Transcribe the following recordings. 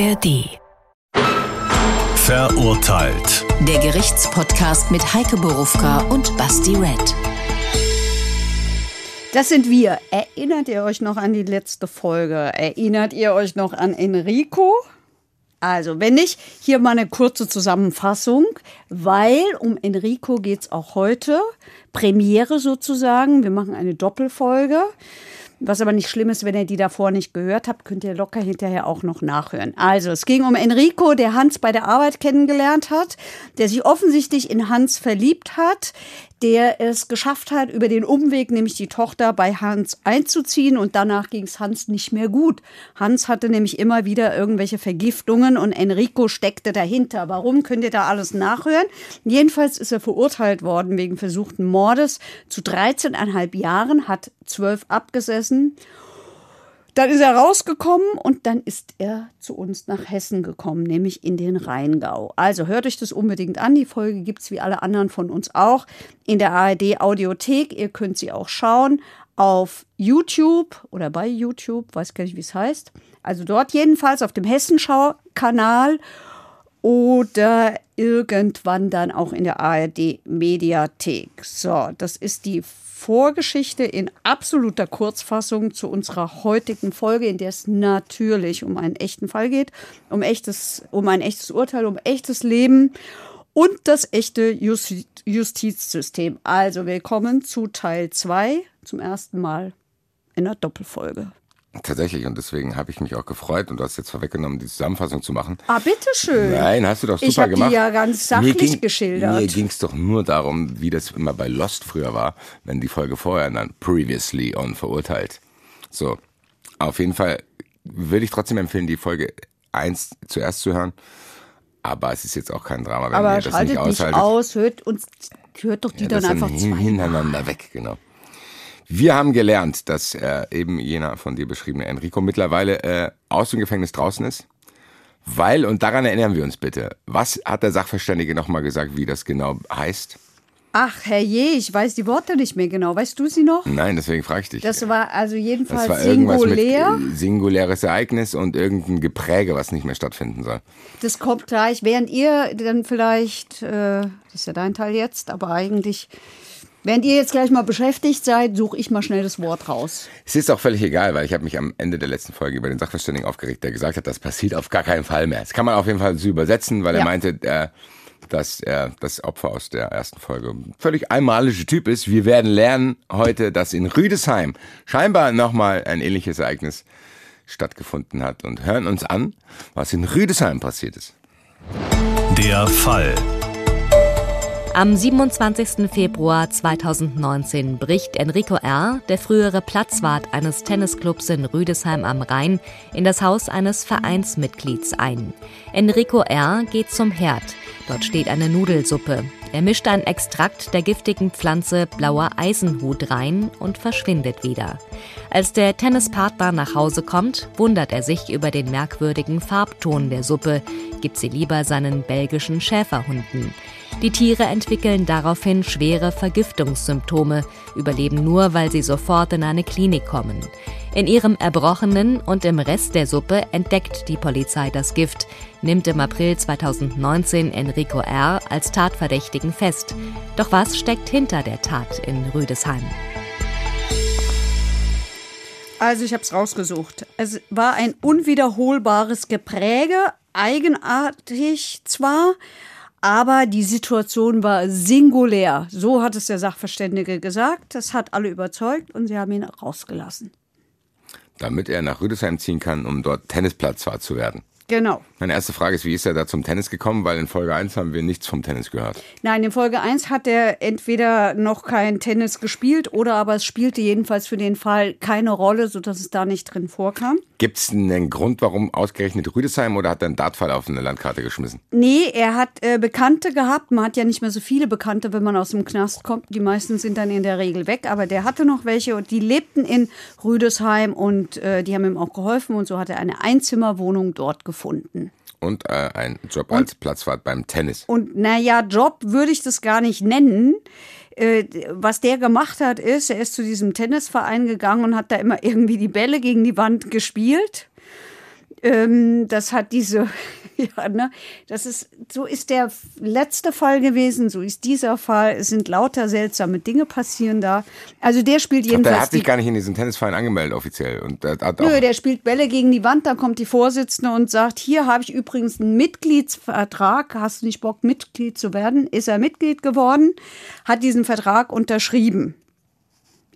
ARD. Verurteilt. Der Gerichtspodcast mit Heike Borufka und Basti Red. Das sind wir. Erinnert ihr euch noch an die letzte Folge? Erinnert ihr euch noch an Enrico? Also, wenn nicht, hier mal eine kurze Zusammenfassung, weil um Enrico geht es auch heute. Premiere sozusagen. Wir machen eine Doppelfolge. Was aber nicht schlimm ist, wenn ihr die davor nicht gehört habt, könnt ihr locker hinterher auch noch nachhören. Also, es ging um Enrico, der Hans bei der Arbeit kennengelernt hat, der sich offensichtlich in Hans verliebt hat, der es geschafft hat, über den Umweg, nämlich die Tochter bei Hans einzuziehen und danach ging es Hans nicht mehr gut. Hans hatte nämlich immer wieder irgendwelche Vergiftungen und Enrico steckte dahinter. Warum könnt ihr da alles nachhören? Jedenfalls ist er verurteilt worden wegen versuchten Mordes zu 13,5 Jahren, hat zwölf abgesessen dann ist er rausgekommen und dann ist er zu uns nach Hessen gekommen, nämlich in den Rheingau. Also hört euch das unbedingt an. Die Folge gibt es wie alle anderen von uns auch in der ARD Audiothek. Ihr könnt sie auch schauen auf YouTube oder bei YouTube, weiß gar nicht, wie es heißt. Also dort jedenfalls auf dem Hessenschau-Kanal oder irgendwann dann auch in der ARD Mediathek. So, das ist die Vorgeschichte in absoluter Kurzfassung zu unserer heutigen Folge, in der es natürlich um einen echten Fall geht, um echtes, um ein echtes Urteil, um echtes Leben und das echte Justi Justizsystem. Also willkommen zu Teil 2 zum ersten Mal in einer Doppelfolge. Tatsächlich, und deswegen habe ich mich auch gefreut und du hast jetzt vorweggenommen, die Zusammenfassung zu machen. Ah, bitteschön. Nein, hast du doch super ich gemacht. Die ja ganz sachlich mir ging, geschildert. Mir ging es doch nur darum, wie das immer bei Lost früher war, wenn die Folge vorher dann Previously on verurteilt. So, auf jeden Fall würde ich trotzdem empfehlen, die Folge 1 zuerst zu hören. Aber es ist jetzt auch kein Drama, wenn Aber ihr das schaltet nicht nicht aushaltet. aus, hört, uns, hört doch die Ja, dann einfach hin, hintereinander weg, genau. Wir haben gelernt, dass äh, eben jener von dir beschriebene Enrico mittlerweile äh, aus dem Gefängnis draußen ist. Weil, und daran erinnern wir uns bitte, was hat der Sachverständige nochmal gesagt, wie das genau heißt? Ach, herrje, ich weiß die Worte nicht mehr genau. Weißt du sie noch? Nein, deswegen frage ich dich. Das war also das jedenfalls war irgendwas singulär. singuläres Ereignis und irgendein Gepräge, was nicht mehr stattfinden soll. Das kommt gleich, während ihr dann vielleicht, äh, das ist ja dein Teil jetzt, aber eigentlich, während ihr jetzt gleich mal beschäftigt seid, suche ich mal schnell das Wort raus. Es ist auch völlig egal, weil ich habe mich am Ende der letzten Folge über den Sachverständigen aufgeregt, der gesagt hat, das passiert auf gar keinen Fall mehr. Das kann man auf jeden Fall so übersetzen, weil Ja. er meinte, äh, dass er das Opfer aus der ersten Folge ein völlig einmaliger Typ ist. Wir werden lernen heute, dass in Rüdesheim scheinbar nochmal ein ähnliches Ereignis stattgefunden hat und hören uns an, was in Rüdesheim passiert ist. Der Fall. Am 27. Februar 2019 bricht Enrico R., der frühere Platzwart eines Tennisclubs in Rüdesheim am Rhein, in das Haus eines Vereinsmitglieds ein. Enrico R. geht zum Herd. Dort steht eine Nudelsuppe. Er mischt ein Extrakt der giftigen Pflanze blauer Eisenhut rein und verschwindet wieder. Als der Tennispartner nach Hause kommt, wundert er sich über den merkwürdigen Farbton der Suppe, gibt sie lieber seinen belgischen Schäferhunden. Die Tiere entwickeln daraufhin schwere Vergiftungssymptome, überleben nur, weil sie sofort in eine Klinik kommen. In ihrem Erbrochenen und im Rest der Suppe entdeckt die Polizei das Gift, nimmt im April 2019 Enrico R. als Tatverdächtigen fest. Doch was steckt hinter der Tat in Rüdesheim? Also ich habe es rausgesucht. Es war ein unwiederholbares Gepräge, eigenartig zwar, aber die Situation war singulär. So hat es der Sachverständige gesagt. Das hat alle überzeugt und sie haben ihn rausgelassen. Damit er nach Rüdesheim ziehen kann, um dort Tennisplatzfahrt zu werden. Genau. Meine erste Frage ist, wie ist er da zum Tennis gekommen? Weil in Folge 1 haben wir nichts vom Tennis gehört. Nein, in Folge 1 hat er entweder noch kein Tennis gespielt oder aber es spielte jedenfalls für den Fall keine Rolle, sodass es da nicht drin vorkam. Gibt es einen Grund, warum ausgerechnet Rüdesheim oder hat er einen Dartfall auf eine Landkarte geschmissen? Nee, er hat äh, Bekannte gehabt. Man hat ja nicht mehr so viele Bekannte, wenn man aus dem Knast kommt. Die meisten sind dann in der Regel weg. Aber der hatte noch welche und die lebten in Rüdesheim und äh, die haben ihm auch geholfen. Und so hat er eine Einzimmerwohnung dort gefunden. Und äh, ein Job als Platzwart beim Tennis. Und naja, Job würde ich das gar nicht nennen. Äh, was der gemacht hat, ist, er ist zu diesem Tennisverein gegangen und hat da immer irgendwie die Bälle gegen die Wand gespielt. Ähm, das hat diese, ja, ne, das ist, so ist der letzte Fall gewesen, so ist dieser Fall. Es sind lauter seltsame Dinge passieren da. Also der spielt Ach, jedenfalls. der hat sich gar nicht in diesen Tennisverein angemeldet offiziell. Und hat auch, Nö, der spielt Bälle gegen die Wand, dann kommt die Vorsitzende und sagt, hier habe ich übrigens einen Mitgliedsvertrag, hast du nicht Bock, Mitglied zu werden? Ist er Mitglied geworden, hat diesen Vertrag unterschrieben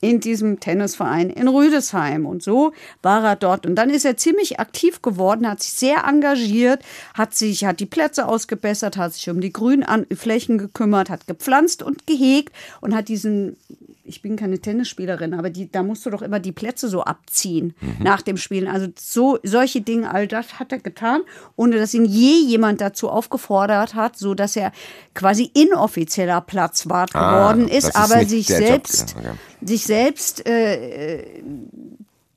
in diesem Tennisverein in Rüdesheim. Und so war er dort. Und dann ist er ziemlich aktiv geworden, hat sich sehr engagiert, hat sich, hat die Plätze ausgebessert, hat sich um die Grünflächen gekümmert, hat gepflanzt und gehegt und hat diesen ich bin keine Tennisspielerin, aber die, da musst du doch immer die Plätze so abziehen nach dem Spielen. Also so solche Dinge, all das hat er getan, ohne dass ihn je jemand dazu aufgefordert hat, so dass er quasi inoffizieller Platzwart Ah, geworden ist, aber sich der Job, selbst, ja, okay. Sich selbst äh,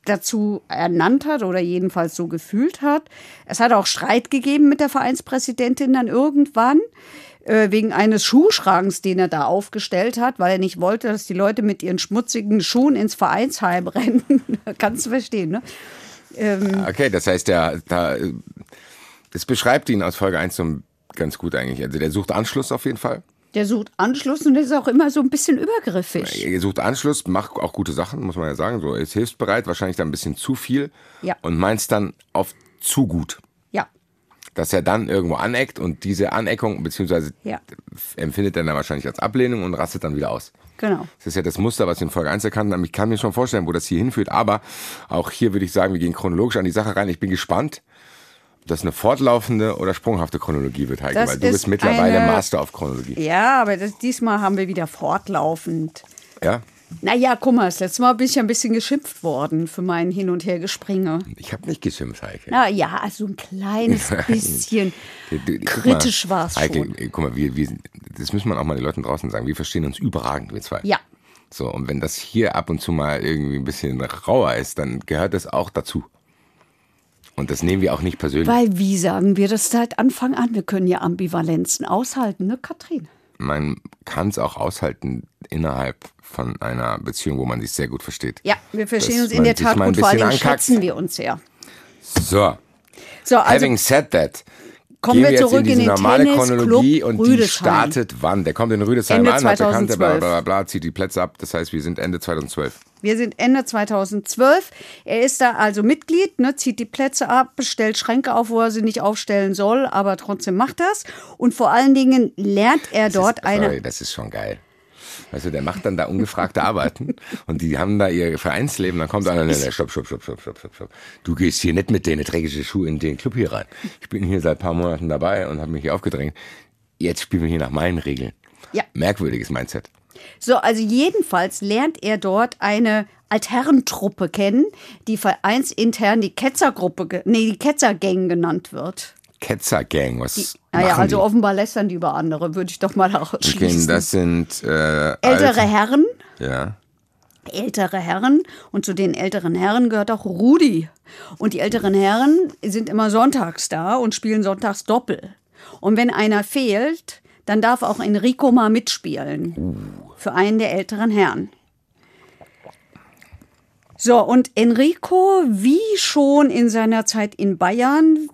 dazu ernannt hat oder jedenfalls so gefühlt hat. Es hat auch Streit gegeben mit der Vereinspräsidentin dann irgendwann äh, wegen eines Schuhschranks, den er da aufgestellt hat, weil er nicht wollte, dass die Leute mit ihren schmutzigen Schuhen ins Vereinsheim rennen. Kannst du verstehen, ne? Okay, das heißt, der, da, das beschreibt ihn aus Folge 1 so ganz gut eigentlich. Also der sucht Anschluss auf jeden Fall. Der sucht Anschluss und ist auch immer so ein bisschen übergriffig. Er sucht Anschluss, macht auch gute Sachen, muss man ja sagen. So, er ist hilfsbereit, wahrscheinlich dann ein bisschen zu viel Ja. und meint dann oft zu gut. Ja, Dass er dann irgendwo aneckt und diese Aneckung, beziehungsweise Ja. empfindet er dann wahrscheinlich als Ablehnung und rastet dann wieder aus. genau. Das ist ja das Muster, was wir in Folge 1 erkannt haben. Ich kann mir schon vorstellen, wo das hier hinführt, aber auch hier würde ich sagen, wir gehen chronologisch an die Sache rein. Ich bin gespannt, das eine fortlaufende oder sprunghafte Chronologie wird, Heike, Das weil du ist bist mittlerweile eine- Master auf Chronologie. Ja, aber das, diesmal haben wir wieder fortlaufend. Ja? Naja, guck mal, das letzte Mal bin ich ja ein bisschen geschimpft worden für mein Hin- und Hergespringe. Ich habe nicht geschimpft, Heike. Na ja, so ein kleines bisschen kritisch war es Heike, schon. äh, guck mal, wir, wir, das müssen wir auch mal den Leuten draußen sagen. Wir verstehen uns überragend, wir zwei. Ja, So, und wenn das hier ab und zu mal irgendwie ein bisschen rauer ist, dann gehört das auch dazu. Und das nehmen wir auch nicht persönlich. weil wie sagen wir das seit Anfang an? Wir können ja Ambivalenzen aushalten, ne, Katrin? man kann es auch aushalten innerhalb von einer Beziehung, wo man sich sehr gut versteht. Ja, wir verstehen Dass uns in der Tat gut, vor allem ankackt. schätzen wir uns sehr. So, So, also having said that, kommen gehen wir zurück in in den normale Tennisclub Chronologie und die Rüdesheim. startet wann? Der kommt in Rüdesheim Ende an, hat Bekannte, bla 2012. bla bla, zieht die Plätze ab. Das heißt, wir sind Ende 2012. Wir sind Ende 2012. Er ist da also Mitglied, ne, zieht die Plätze ab, stellt Schränke auf, wo er sie nicht aufstellen soll, aber trotzdem macht das. Und vor allen Dingen lernt er dort das ist, eine. Sorry, das ist schon geil. Du, der macht dann da ungefragte Arbeiten und die haben da ihr Vereinsleben, dann kommt einer, nee, nee, stopp, stopp, stopp, stopp, stopp, stopp, stopp. Du gehst hier nicht mit deinen dreckigen Schuhen in den Club hier rein. Ich bin hier seit ein paar Monaten dabei und habe mich hier aufgedrängt. Jetzt spielen wir hier nach meinen Regeln. Ja. Merkwürdiges Mindset. So, also jedenfalls lernt er dort eine Altherrentruppe kennen, die vereinsintern die Ketzergruppe, nee, die Ketzergang genannt wird. Ketzer-Gang, was Naja, also die? offenbar lästern die über andere, würde ich doch mal Okay, ausschließen. das sind äh, Ältere Herren, Ja. ältere Herren und zu den älteren Herren gehört auch Rudi. Und die älteren Herren sind immer sonntags da und spielen sonntags Doppel. Und wenn einer fehlt, dann darf auch Enrico mal mitspielen. Für einen der älteren Herren. So, und Enrico, wie schon in seiner Zeit in Bayern,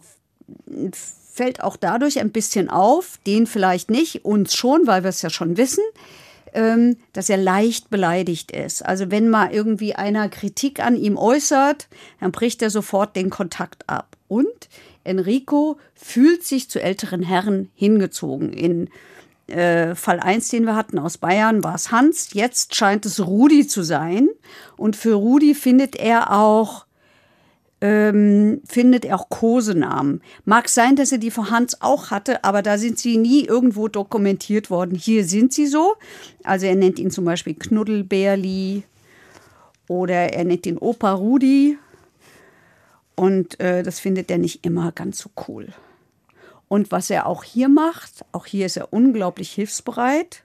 fällt auch dadurch ein bisschen auf, den vielleicht nicht, uns schon, weil wir es ja schon wissen, ähm, dass er leicht beleidigt ist. Also wenn mal irgendwie einer Kritik an ihm äußert, dann bricht er sofort den Kontakt ab. Und Enrico fühlt sich zu älteren Herren hingezogen. In äh, Fall 1, den wir hatten aus Bayern, war es Hans. Jetzt scheint es Rudi zu sein. Und für Rudi findet er auch ähm, findet er auch Kosenamen. Mag sein, dass er die für Hans auch hatte, aber da sind sie nie irgendwo dokumentiert worden. Hier sind sie so. Also er nennt ihn zum Beispiel Knuddelbärli oder er nennt ihn Opa Rudi. Und äh, das findet er nicht immer ganz so cool. Und was er auch hier macht, auch hier ist er unglaublich hilfsbereit.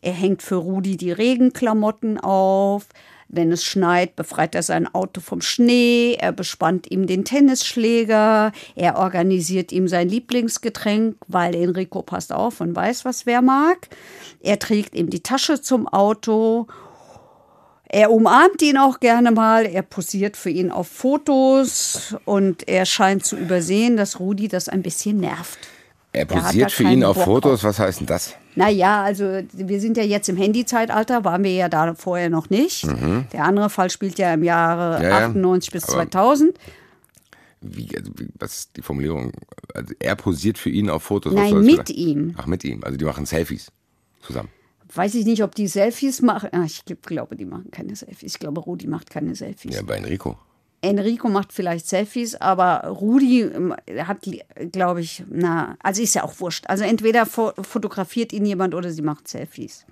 Er hängt für Rudi die Regenklamotten auf. Wenn es schneit, befreit er sein Auto vom Schnee. Er bespannt ihm den Tennisschläger. Er organisiert ihm sein Lieblingsgetränk, weil Enrico passt auf und weiß, was wer mag. Er trägt ihm die Tasche zum Auto. Er umarmt ihn auch gerne mal, er posiert für ihn auf Fotos und er scheint zu übersehen, dass Rudi das ein bisschen nervt. Er posiert für keinen ihn auf Bock Fotos. Was heißt denn das? Naja, also wir sind ja jetzt im Handyzeitalter, waren wir ja da vorher noch nicht. Der andere Fall spielt ja im Jahre Mhm. Ja, ja. 98 bis Aber- 2000. Wie, also, wie, was ist die Formulierung? Also er posiert für ihn auf Fotos. Nein, mit ihm. Ach, mit ihm. Also die machen Selfies zusammen. Weiß ich nicht, ob die Selfies machen. Ah, ich glaub- glaube, die machen keine Selfies. Ich glaube, Rudi macht keine Selfies. Ja, bei Enrico. Enrico macht vielleicht Selfies, aber Rudi ähm, hat, glaube ich, na, also ist ja auch wurscht. Also entweder fo fotografiert ihn jemand oder sie macht Selfies.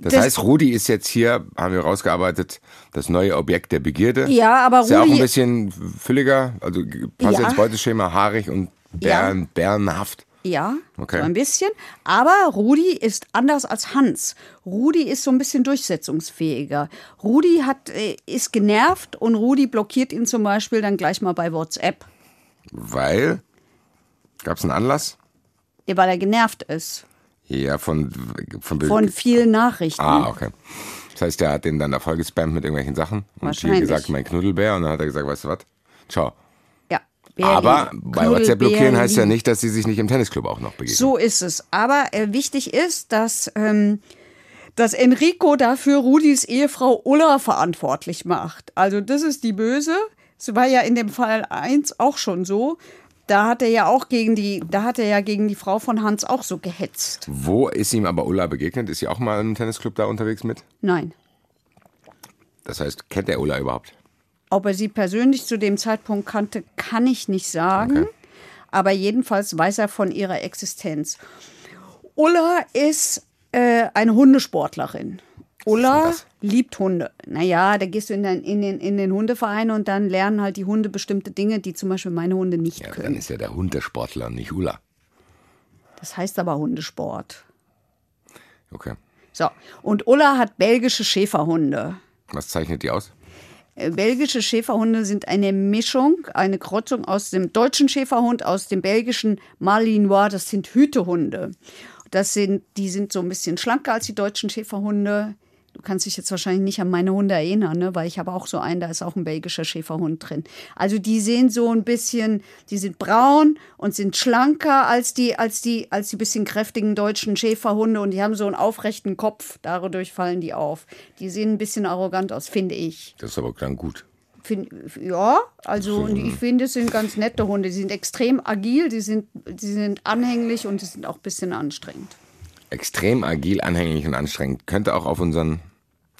Das, Das- heißt, Rudi ist jetzt hier, haben wir rausgearbeitet, das neue Objekt der Begierde. Ja, aber Ist ja auch Rudi- ein bisschen fülliger, also passt Ja. ins Beuteschema, haarig und bären, bärenhaft. Ja, Okay. so ein bisschen. Aber Rudi ist anders als Hans. Rudi ist so ein bisschen durchsetzungsfähiger. Rudi hat, äh, ist genervt und Rudi blockiert ihn zum Beispiel dann gleich mal bei WhatsApp, Weil, gab es einen Anlass? weil er genervt ist Ja, von, von, von vielen Nachrichten. Ah, okay. Das heißt, der hat den dann da voll gespammt mit irgendwelchen Sachen. Und Wahrscheinlich. gesagt, mein Knuddelbär. Und dann hat er gesagt, weißt du was? Ciao. Wer Aber bei WhatsApp blockieren heißt ja nicht, dass sie sich nicht im Tennisclub auch noch begegnen. So ist es. Aber äh, wichtig ist, dass, ähm, dass Enrico dafür Rudis Ehefrau Ulla verantwortlich macht. Also das ist die Böse. Es war ja in dem Fall 1 auch schon so. Da hat er ja auch gegen die, da hat er ja gegen die Frau von Hans auch so gehetzt. Wo ist ihm aber Ulla begegnet? Ist sie auch mal im Tennisclub da unterwegs mit? Nein. Das heißt, kennt er Ulla überhaupt? Ob er sie persönlich zu dem Zeitpunkt kannte, kann ich nicht sagen. Okay. Aber jedenfalls weiß er von ihrer Existenz. Ulla ist äh, eine Hundesportlerin. Ulla liebt Hunde. Naja, da gehst du in den, in, den, in den Hundeverein und dann lernen halt die Hunde bestimmte Dinge, die zum Beispiel meine Hunde nicht Ja, dann können. ist ja der Hund der Sportler, nicht Ulla. Das heißt aber Hundesport. Okay. So, und Ulla hat belgische Schäferhunde. Was zeichnet die aus? Äh, Belgische Schäferhunde sind eine Mischung, eine Kreuzung aus dem deutschen Schäferhund, aus dem belgischen Malinois. Das sind Hütehunde. Das sind, die sind so ein bisschen schlanker als die deutschen Schäferhunde. Du kannst dich jetzt wahrscheinlich nicht an meine Hunde erinnern, ne? weil ich habe auch so einen, da ist auch ein belgischer Schäferhund drin. Also die sehen so ein bisschen, die sind braun und sind schlanker als die, als die, als die bisschen kräftigen deutschen Schäferhunde und die haben so einen aufrechten Kopf. Dadurch fallen die auf. Die sehen ein bisschen arrogant aus, finde ich. Das ist aber dann gut. Find, ja, also und ich finde, es sind ganz nette Hunde. Die sind extrem agil, die sind, die sind anhänglich und die sind auch ein bisschen anstrengend. Extrem agil, anhänglich und anstrengend. Könnte auch auf unseren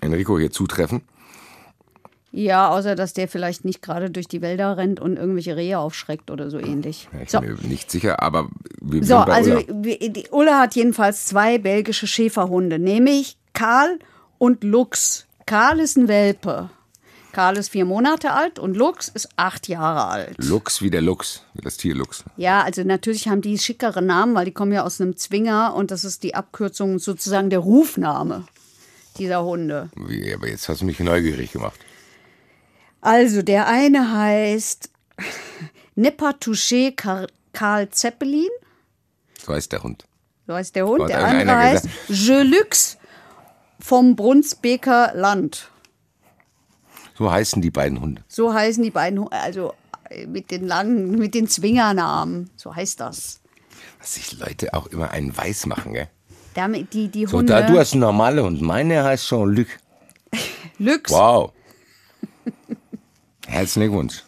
Enrico hier zutreffen. Ja, außer dass der vielleicht nicht gerade durch die Wälder rennt und irgendwelche Rehe aufschreckt oder so ähnlich. Ja, ich So, bin mir nicht sicher, aber wir so bei also Ulla. Ulla hat jedenfalls zwei belgische Schäferhunde, nämlich Karl und Lux. Karl ist ein Welpe. Karl ist vier Monate alt und Lux ist acht Jahre alt. Lux wie der Lux, wie das Tier Lux. Ja, also natürlich haben die schickere Namen, weil die kommen ja aus einem Zwinger und das ist die Abkürzung sozusagen der Rufname dieser Hunde. Wie, aber jetzt hast du mich neugierig gemacht. Also der eine heißt Kar- Karl Zeppelin, So heißt der Hund. so heißt der Hund. Der andere heißt Jelux vom Brunsbeker Land. So heißen die beiden Hunde. So heißen die beiden, Hu- also äh, mit den langen, mit den Zwingernamen. So heißt das. Was sich Leute auch immer einen weiß machen, gell? Damit die, die So, Hunde. da du hast einen normalen Hund. Meine heißt Jean-Luc. Lux. Wow. Herzlichen Glückwunsch.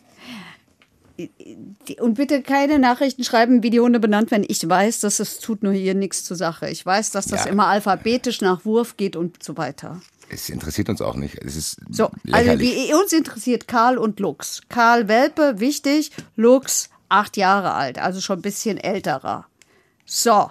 Die- Und bitte keine Nachrichten schreiben, wie die Hunde benannt werden. Ich weiß, dass es tut nur hier nichts zur Sache. Ich weiß, dass das Ja. immer alphabetisch nach Wurf geht und so weiter. Es interessiert uns auch nicht. Es ist So, also die, uns interessiert Karl und Lux. Karl Welpe, wichtig. Lux, acht Jahre alt, also schon ein bisschen älterer. So,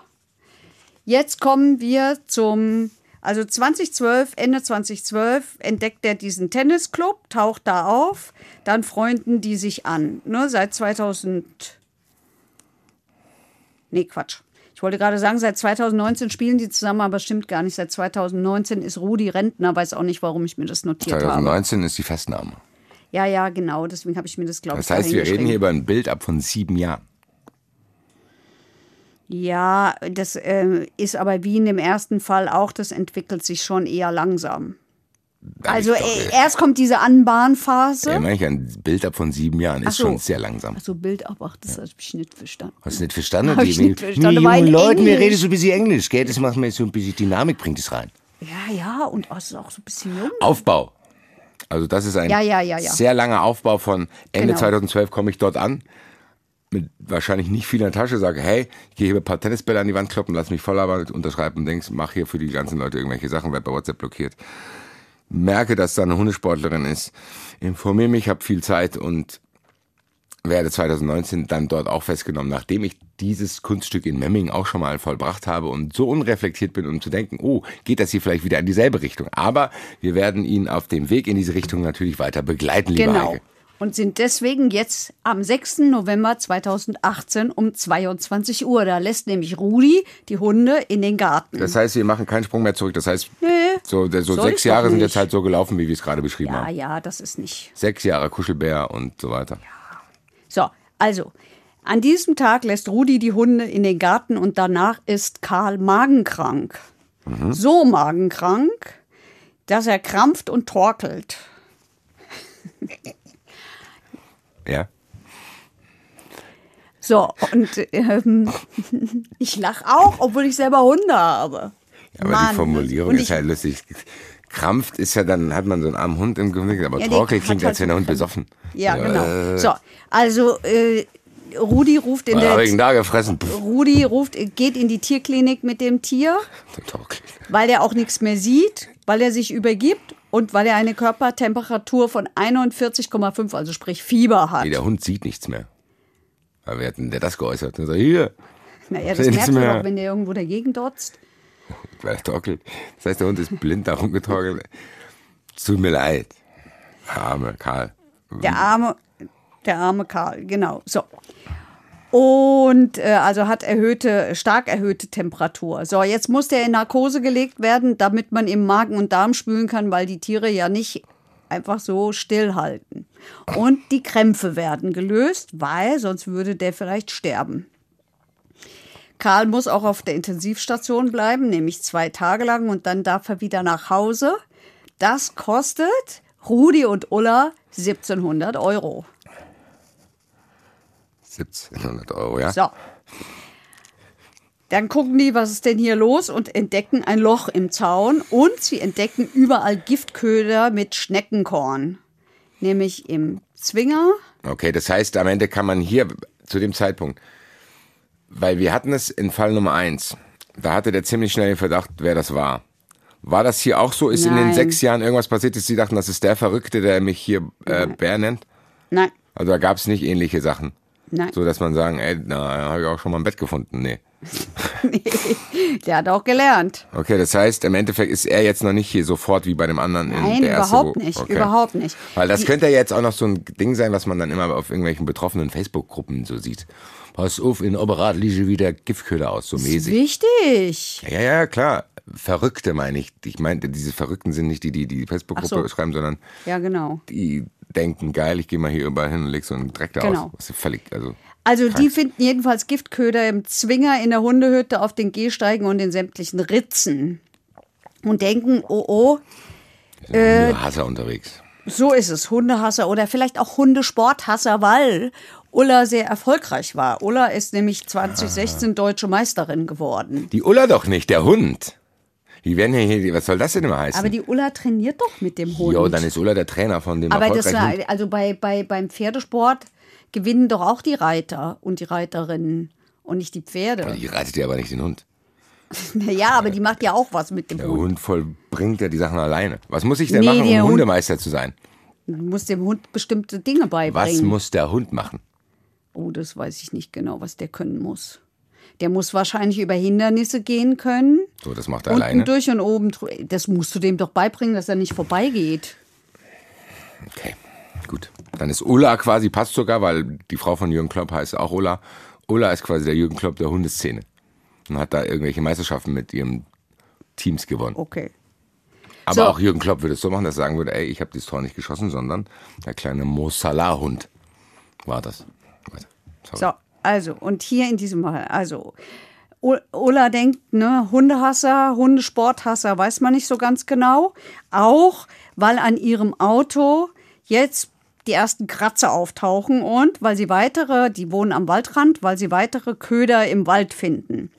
jetzt kommen wir zum, also 2012, Ende 2012 entdeckt er diesen Tennisclub, taucht da auf, dann freunden die sich an. Ne, seit 2000, nee, Quatsch. Ich wollte gerade sagen, seit 2019 spielen die zusammen, aber stimmt gar nicht. Seit 2019 ist Rudi Rentner, weiß auch nicht, warum ich mir das notiert habe. 2019 ist die Festnahme. Ja, ja, genau. Deswegen habe ich mir das, glaube ich, Das heißt, wir reden hier über ein Bild ab von sieben Jahren. Ja, das äh, ist aber wie in dem ersten Fall auch, das entwickelt sich schon eher langsam. Also ich äh, erst kommt diese Anbahnphase. Ja, meine ich, ein Bild ab von sieben Jahren ist so. schon sehr langsam. Also Bild ab, ach, das habe ich nicht verstanden. Hast du nicht verstanden? Hab ich Die- nicht verstanden, Die jungen Leute, wir Englisch. reden so ein bisschen Englisch, gell? Das macht mir so ein bisschen Dynamik, bringt es rein. Ja, ja, und es ist auch so ein bisschen jung. Aufbau. Also das ist ein Ja, ja, ja, ja. sehr langer Aufbau von Ende Genau. 2012 komme ich dort an. Mit wahrscheinlich nicht viel in der Tasche, sage, hey, ich gehe hier ein paar Tennisbälle an die Wand kloppen, lass mich voll aber unterschreiben, denkst, mach hier für die ganzen Leute irgendwelche Sachen, werd bei WhatsApp blockiert. Merke, dass da eine Hundesportlerin ist, informiere mich, habe viel Zeit und werde 2019 dann dort auch festgenommen, nachdem ich dieses Kunststück in Memming auch schon mal vollbracht habe und so unreflektiert bin, um zu denken, oh, geht das hier vielleicht wieder in dieselbe Richtung. Aber wir werden ihn auf dem Weg in diese Richtung natürlich weiter begleiten, lieber Genau. Heike. Und sind deswegen jetzt am 6. November 2018 um 22 Uhr. Da lässt nämlich Rudi die Hunde in den Garten. Das heißt, wir machen keinen Sprung mehr zurück. Das heißt, Nee, so, so sechs Jahre sind jetzt halt so gelaufen, wie wir es gerade beschrieben ja, haben. ja, das ist nicht. Sechs Jahre Kuschelbär und so weiter. So, also, an diesem Tag lässt Rudi die Hunde in den Garten und danach ist Karl magenkrank. So magenkrank, dass er krampft und torkelt. Ja. So, und ähm, ich lache auch, obwohl ich selber Hunde habe. Aber Mann, die Formulierung ist halt lustig. Krampft ist ja dann, hat man so einen armen Hund im Gesicht, aber Ja, Torkel klingt, halt als wäre der Hund besoffen. Ja, Äh, genau. So, also äh, Rudi ruft in der da gefressen? Rudi ruft, geht in die Tierklinik mit dem Tier, der weil er auch nichts mehr sieht, weil er sich übergibt und weil er eine Körpertemperatur von 41,5, also sprich Fieber hat. Nee, der Hund sieht nichts mehr. Aber wer hat denn der das geäußert? Der sagt, hier, naja, das du mehr. doch, wenn der irgendwo dagegen dotzt. weil er torkelt. Das heißt, der Hund ist blind da rumgetorkelt. Tut mir leid. Arme Karl. Der arme, der arme Karl, genau. So. Und äh, also hat erhöhte, stark erhöhte Temperatur. So, jetzt muss der in Narkose gelegt werden, damit man ihm Magen und Darm spülen kann, weil die Tiere ja nicht einfach so stillhalten. Und die Krämpfe werden gelöst, weil sonst würde der vielleicht sterben. Karl muss auch auf der Intensivstation bleiben, nämlich zwei Tage lang und dann darf er wieder nach Hause. Das kostet Rudi und Ulla 1700 Euro. 1700 Euro, ja? So. Dann gucken die, was ist denn hier los und entdecken ein Loch im Zaun und sie entdecken überall Giftköder mit Schneckenkorn. Nämlich im Zwinger. Okay, das heißt, am Ende kann man hier zu dem Zeitpunkt, weil wir hatten es in Fall Nummer eins, da hatte der ziemlich schnell den Verdacht, wer das war. War das hier auch so? Ist in den Nein. sechs Jahren irgendwas passiert, dass sie dachten, das ist der Verrückte, der mich hier äh, Bär nennt? Nein, Also da gab es nicht ähnliche Sachen. Nein. So dass man sagen, ey, na, habe ich auch schon mal ein Bett gefunden. Nee. Der hat auch gelernt. Okay, das heißt, im Endeffekt ist er jetzt noch nicht hier sofort wie bei dem anderen. in Nein, der erste, überhaupt wo- nicht, okay. überhaupt nicht. Weil das Die- könnte ja jetzt auch noch so ein Ding sein, was man dann immer auf irgendwelchen betroffenen Facebook-Gruppen so sieht. Pass auf, in Oberrat liege wieder Giftköder aus, so mäßig. Wichtig. Ja, ja, klar. Verrückte meine ich. Ich meinte, diese Verrückten sind nicht die, die die Facebook-Gruppe so. schreiben, sondern Ja, genau. die denken, geil, ich gehe mal hier überall hin und leg so einen Dreck da Genau. aus. Das ist völlig, also. Also die finden jedenfalls Giftköder im Zwinger, in der Hundehütte, auf den Gehsteigen und in sämtlichen Ritzen. Und denken, oh oh, Äh, nur Hasser unterwegs. so ist es, Hundehasser oder vielleicht auch Hundesporthasser, weil Ulla sehr erfolgreich war. Ulla ist nämlich 2016 deutsche Meisterin geworden. Die Ulla doch nicht, der Hund. Die werden ja hier, was soll das denn immer heißen? Aber die Ulla trainiert doch mit dem Hund. Jo, dann ist Ulla der Trainer von dem Aber das war, Hund. also bei, bei, beim Pferdesport gewinnen doch auch die Reiter und die Reiterinnen und nicht die Pferde. Die reitet ja aber nicht den Hund. Ja, aber die macht ja auch was mit dem Der Hund. Hund vollbringt ja die Sachen alleine. Was muss ich denn Nee, machen, um der Hund- Hundemeister zu sein? Du musst dem Hund bestimmte Dinge Was beibringen. muss der Hund machen? Oh, das weiß ich nicht genau, was der können muss. Der muss wahrscheinlich über Hindernisse gehen können. So, das macht er Unten alleine. durch und oben. Das musst du dem doch beibringen, dass er nicht vorbeigeht. Okay, gut. Dann ist Ulla quasi, passt sogar, weil die Frau von Jürgen Klopp heißt auch Ulla. Ulla ist quasi der Jürgen Klopp der Hundeszene. Und hat da irgendwelche Meisterschaften mit ihren Teams gewonnen. Okay. Aber So. auch Jürgen Klopp würde es so machen, dass er sagen würde, ey, ich habe das Tor nicht geschossen, sondern der kleine Mo Salah-Hund war das. Sorry. So, also, und hier in diesem Fall, also, Ulla denkt, ne, Hundehasser, Hundesporthasser, weiß man nicht so ganz genau. Auch, weil an ihrem Auto jetzt die ersten Kratzer auftauchen und weil sie weitere, die wohnen am Waldrand, weil sie weitere Köder im Wald finden.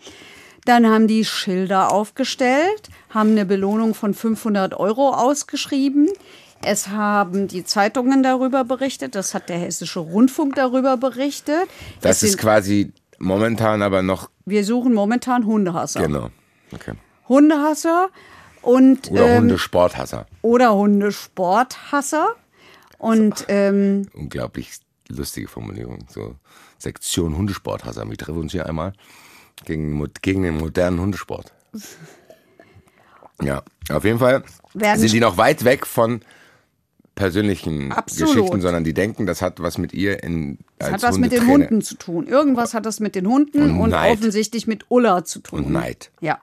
Dann haben die Schilder aufgestellt, haben eine Belohnung von 500 Euro ausgeschrieben. Es haben die Zeitungen darüber berichtet, das hat der Hessische Rundfunk darüber berichtet. Das Es ist sind- quasi momentan aber noch, wir suchen momentan Hundehasser. genau. Okay. Hundehasser und Oder ähm, Hundesporthasser. oder Hundesporthasser. Und ähm, Unglaublich lustige Formulierung. So Sektion Hundesporthasser. Wir treffen uns hier einmal gegen, gegen den modernen Hundesport. Ja, auf jeden Fall sind die noch weit weg von persönlichen Absolut. Geschichten, sondern die denken, das hat was mit ihr in als hat was mit den Hunden zu tun. Irgendwas hat das mit den Hunden Und und, offensichtlich mit Ulla zu tun. und Neid. Ja.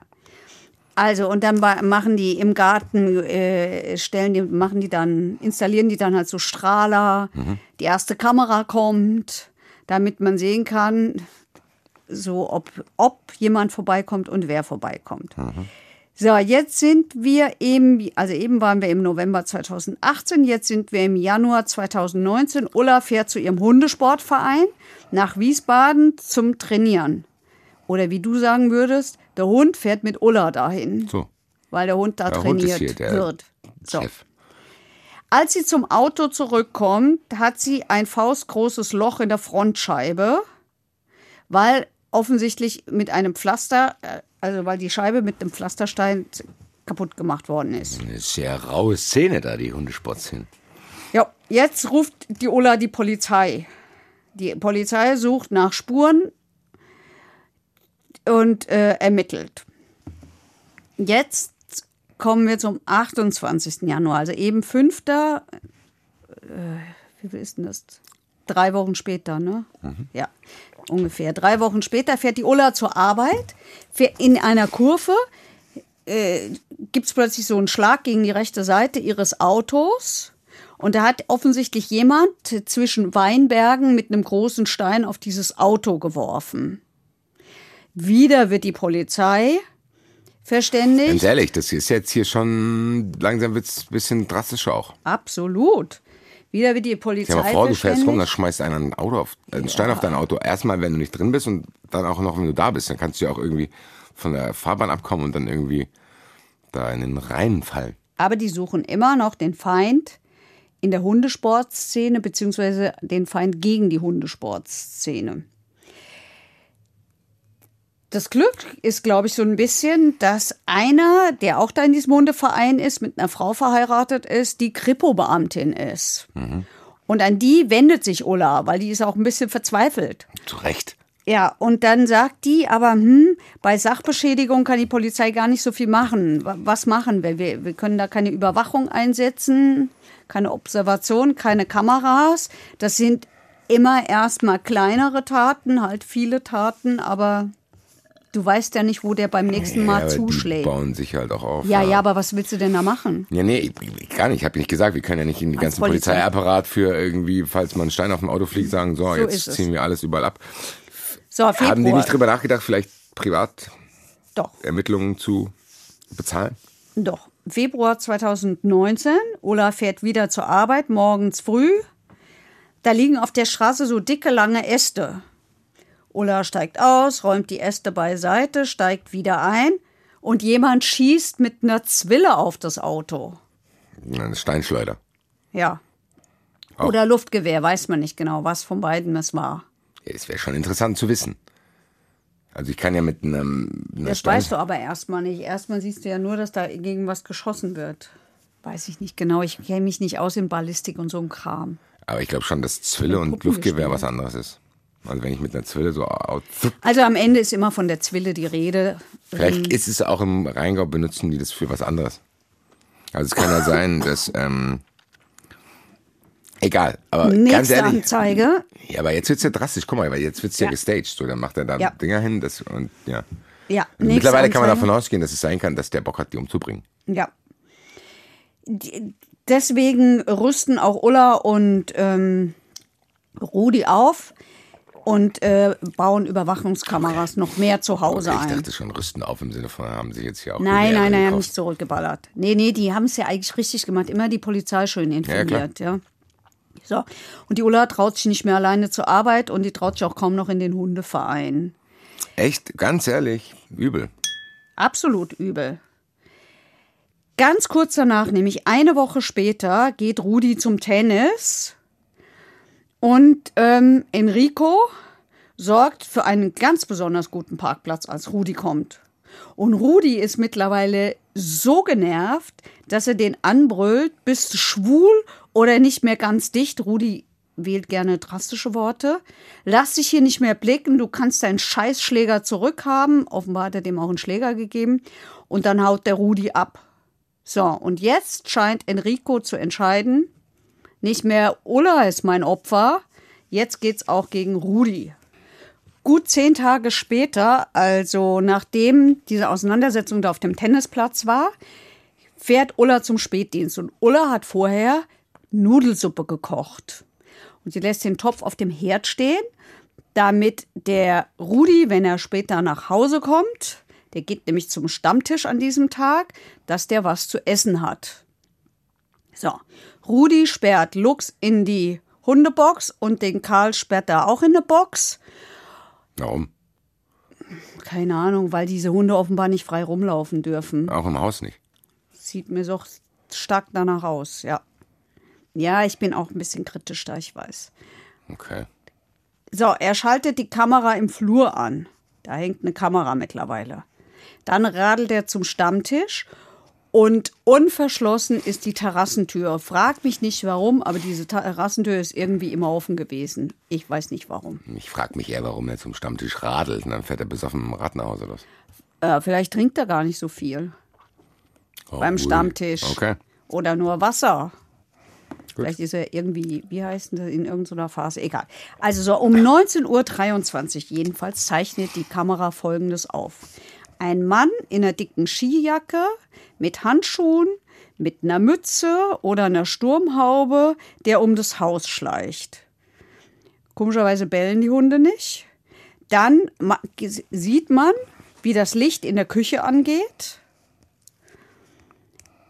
Also und dann machen die im Garten äh, stellen die machen die dann installieren die dann halt so Strahler. Die erste Kamera kommt, damit man sehen kann, so ob ob jemand vorbeikommt und wer vorbeikommt. So, jetzt sind wir im, also eben waren wir im November 2018, jetzt sind wir im Januar 2019. Ulla fährt zu ihrem Hundesportverein nach Wiesbaden zum Trainieren. Oder wie du sagen würdest, der Hund fährt mit Ulla dahin, So, weil der Hund da Der Hund trainiert hier der wird. So. Chef. Als sie zum Auto zurückkommt, hat sie ein faustgroßes Loch in der Frontscheibe, weil offensichtlich mit einem Pflaster, äh, also weil die Scheibe mit einem Pflasterstein kaputt gemacht worden ist. Eine sehr raue Szene da, die Hundesportszene. Ja, jetzt ruft die Ulla die Polizei. Die Polizei sucht nach Spuren und äh, ermittelt. Jetzt kommen wir zum 28. Januar, also eben 5. Äh, wie viel ist denn das? Drei Wochen später, ne? Ja, ungefähr. Drei Wochen später fährt die Ulla zur Arbeit. In einer Kurve äh, gibt es plötzlich so einen Schlag gegen die rechte Seite ihres Autos. Und da hat offensichtlich jemand zwischen Weinbergen mit einem großen Stein auf dieses Auto geworfen. Wieder wird die Polizei verständigt. Ganz ehrlich, das ist jetzt hier schon, langsam wird's ein bisschen drastischer auch. Absolut. Wieder wird die Polizei Stell dir mal vor, du fährst rum, da verständigt. schmeißt einer ein Auto auf, einen Stein auf dein Auto. Erstmal, wenn du nicht drin bist und dann auch noch, wenn du da bist. Dann kannst du ja auch irgendwie von der Fahrbahn abkommen und dann irgendwie da in den Rhein fallen. Aber die suchen immer noch den Feind in der Hundesportszene, beziehungsweise den Feind gegen die Hundesportszene. Das Glück ist, glaube ich, so ein bisschen, dass einer, der auch da in diesem Hundeverein ist, mit einer Frau verheiratet ist, die Kripo-Beamtin ist. Und an die wendet sich Ulla, weil die ist auch ein bisschen verzweifelt. Zu Recht. Ja, und dann sagt die, aber hm, bei Sachbeschädigung kann die Polizei gar nicht so viel machen. Wa- Was machen wir? Wir, wir können da keine Überwachung einsetzen, keine Observation, keine Kameras. Das sind immer erstmal kleinere Taten, halt viele Taten, aber du weißt ja nicht, wo der beim nächsten Ja, Mal Die zuschlägt. bauen sich halt auch auf. Ja, ja, aber was willst du denn da machen? Ja, nee, ich, ich, gar nicht. Ich habe nicht gesagt, wir können ja nicht in den Als ganzen Polizei. Polizeiapparat für irgendwie, falls mal ein Stein auf dem Auto fliegt, sagen, so, ist jetzt ziehen wir alles überall ab. So, Februar. Haben die nicht drüber nachgedacht, vielleicht privat Doch. Ermittlungen zu bezahlen? Doch. Februar 2019. Ulla fährt wieder zur Arbeit, morgens früh. Da liegen auf der Straße so dicke, lange Äste. Ulla steigt aus, räumt die Äste beiseite, steigt wieder ein und jemand schießt mit einer Zwille auf das Auto. Eine Steinschleuder. Ja. Auch. Oder Luftgewehr, weiß man nicht genau, was von beiden es war. Ja, das wäre schon interessant zu wissen. Also ich kann ja mit einem Das Stein- weißt du aber erstmal nicht. Erstmal siehst du ja nur, dass da gegen was geschossen wird. Weiß ich nicht genau. Ich kenne mich nicht aus in Ballistik und so einem Kram. Aber ich glaube schon, dass Zwille und Luftgewehr was anderes ist. Also wenn ich mit einer Zwille so Also am Ende ist immer von der Zwille die Rede. Vielleicht Ähm. ist es auch im Rheingau benutzen die das für was anderes. Also es kann ja sein, dass ähm, egal. Aber ganz Nächste ehrlich, Anzeige. ja, aber jetzt wird's ja drastisch. Guck mal, weil jetzt wird's ja, Ja. gestaged. So, dann macht er da Ja. Dinger hin. Das und ja. Ja, Und nächste Mittlerweile kann man Anzeige. davon ausgehen, dass es sein kann, dass der Bock hat, die umzubringen. Ja. Deswegen rüsten auch Ulla und ähm, Rudi auf und äh, bauen Überwachungskameras noch mehr zu Hause ich ein. dachte schon, rüsten auf im Sinne von, haben sie jetzt hier auch Nein, nein, nein, haben nicht zurückgeballert. Nee, nee, die haben es ja eigentlich richtig gemacht. Immer die Polizei schön informiert, ja. So. Und die Ulla traut sich nicht mehr alleine zur Arbeit und die traut sich auch kaum noch in den Hundeverein. Echt, ganz ehrlich, übel. Absolut übel. Ganz kurz danach, nämlich eine Woche später, geht Rudi zum Tennis und ähm, Enrico sorgt für einen ganz besonders guten Parkplatz, als Rudi kommt. Und Rudi ist mittlerweile so genervt, dass er den anbrüllt, bist du schwul oder nicht mehr ganz dicht. Rudi wählt gerne drastische Worte. Lass dich hier nicht mehr blicken, du kannst deinen Scheißschläger zurückhaben. Offenbar hat er dem auch einen Schläger gegeben. Und dann haut der Rudi ab. So, und jetzt scheint Enrico zu entscheiden, nicht mehr Ulla ist mein Opfer, jetzt geht's auch gegen Rudi. Gut zehn Tage später, also nachdem diese Auseinandersetzung da auf dem Tennisplatz war, fährt Ulla zum Spätdienst. Und Ulla hat vorher Nudelsuppe gekocht. Und sie lässt den Topf auf dem Herd stehen, damit der Rudi, wenn er später nach Hause kommt, der geht nämlich zum Stammtisch an diesem Tag, dass der was zu essen hat. So, Rudi sperrt Lux in die Hundebox und den Karl sperrt er auch in eine Box. Warum? Keine Ahnung, weil diese Hunde offenbar nicht frei rumlaufen dürfen. Auch im Haus nicht. Sieht mir so stark danach aus, ja. Ja, ich bin auch ein bisschen kritisch da, ich weiß. Okay. So, er schaltet die Kamera im Flur an. Da hängt eine Kamera mittlerweile. Dann radelt er zum Stammtisch und unverschlossen ist die Terrassentür. Frag mich nicht warum, aber diese Terrassentür ist irgendwie immer offen gewesen. Ich weiß nicht warum. Ich frage mich eher, warum er zum Stammtisch radelt und dann fährt er besoffen dem Rad nach Hause los. Äh, vielleicht trinkt er gar nicht so viel Oh, beim ui. Stammtisch. Okay. Oder nur Wasser. Vielleicht ist er irgendwie, wie heißt denn das, in irgendeiner Phase? Egal. Also so um 19.23 Uhr jedenfalls zeichnet die Kamera Folgendes auf. Ein Mann in einer dicken Skijacke mit Handschuhen, mit einer Mütze oder einer Sturmhaube, der um das Haus schleicht. Komischerweise bellen die Hunde nicht. Dann sieht man, wie das Licht in der Küche angeht.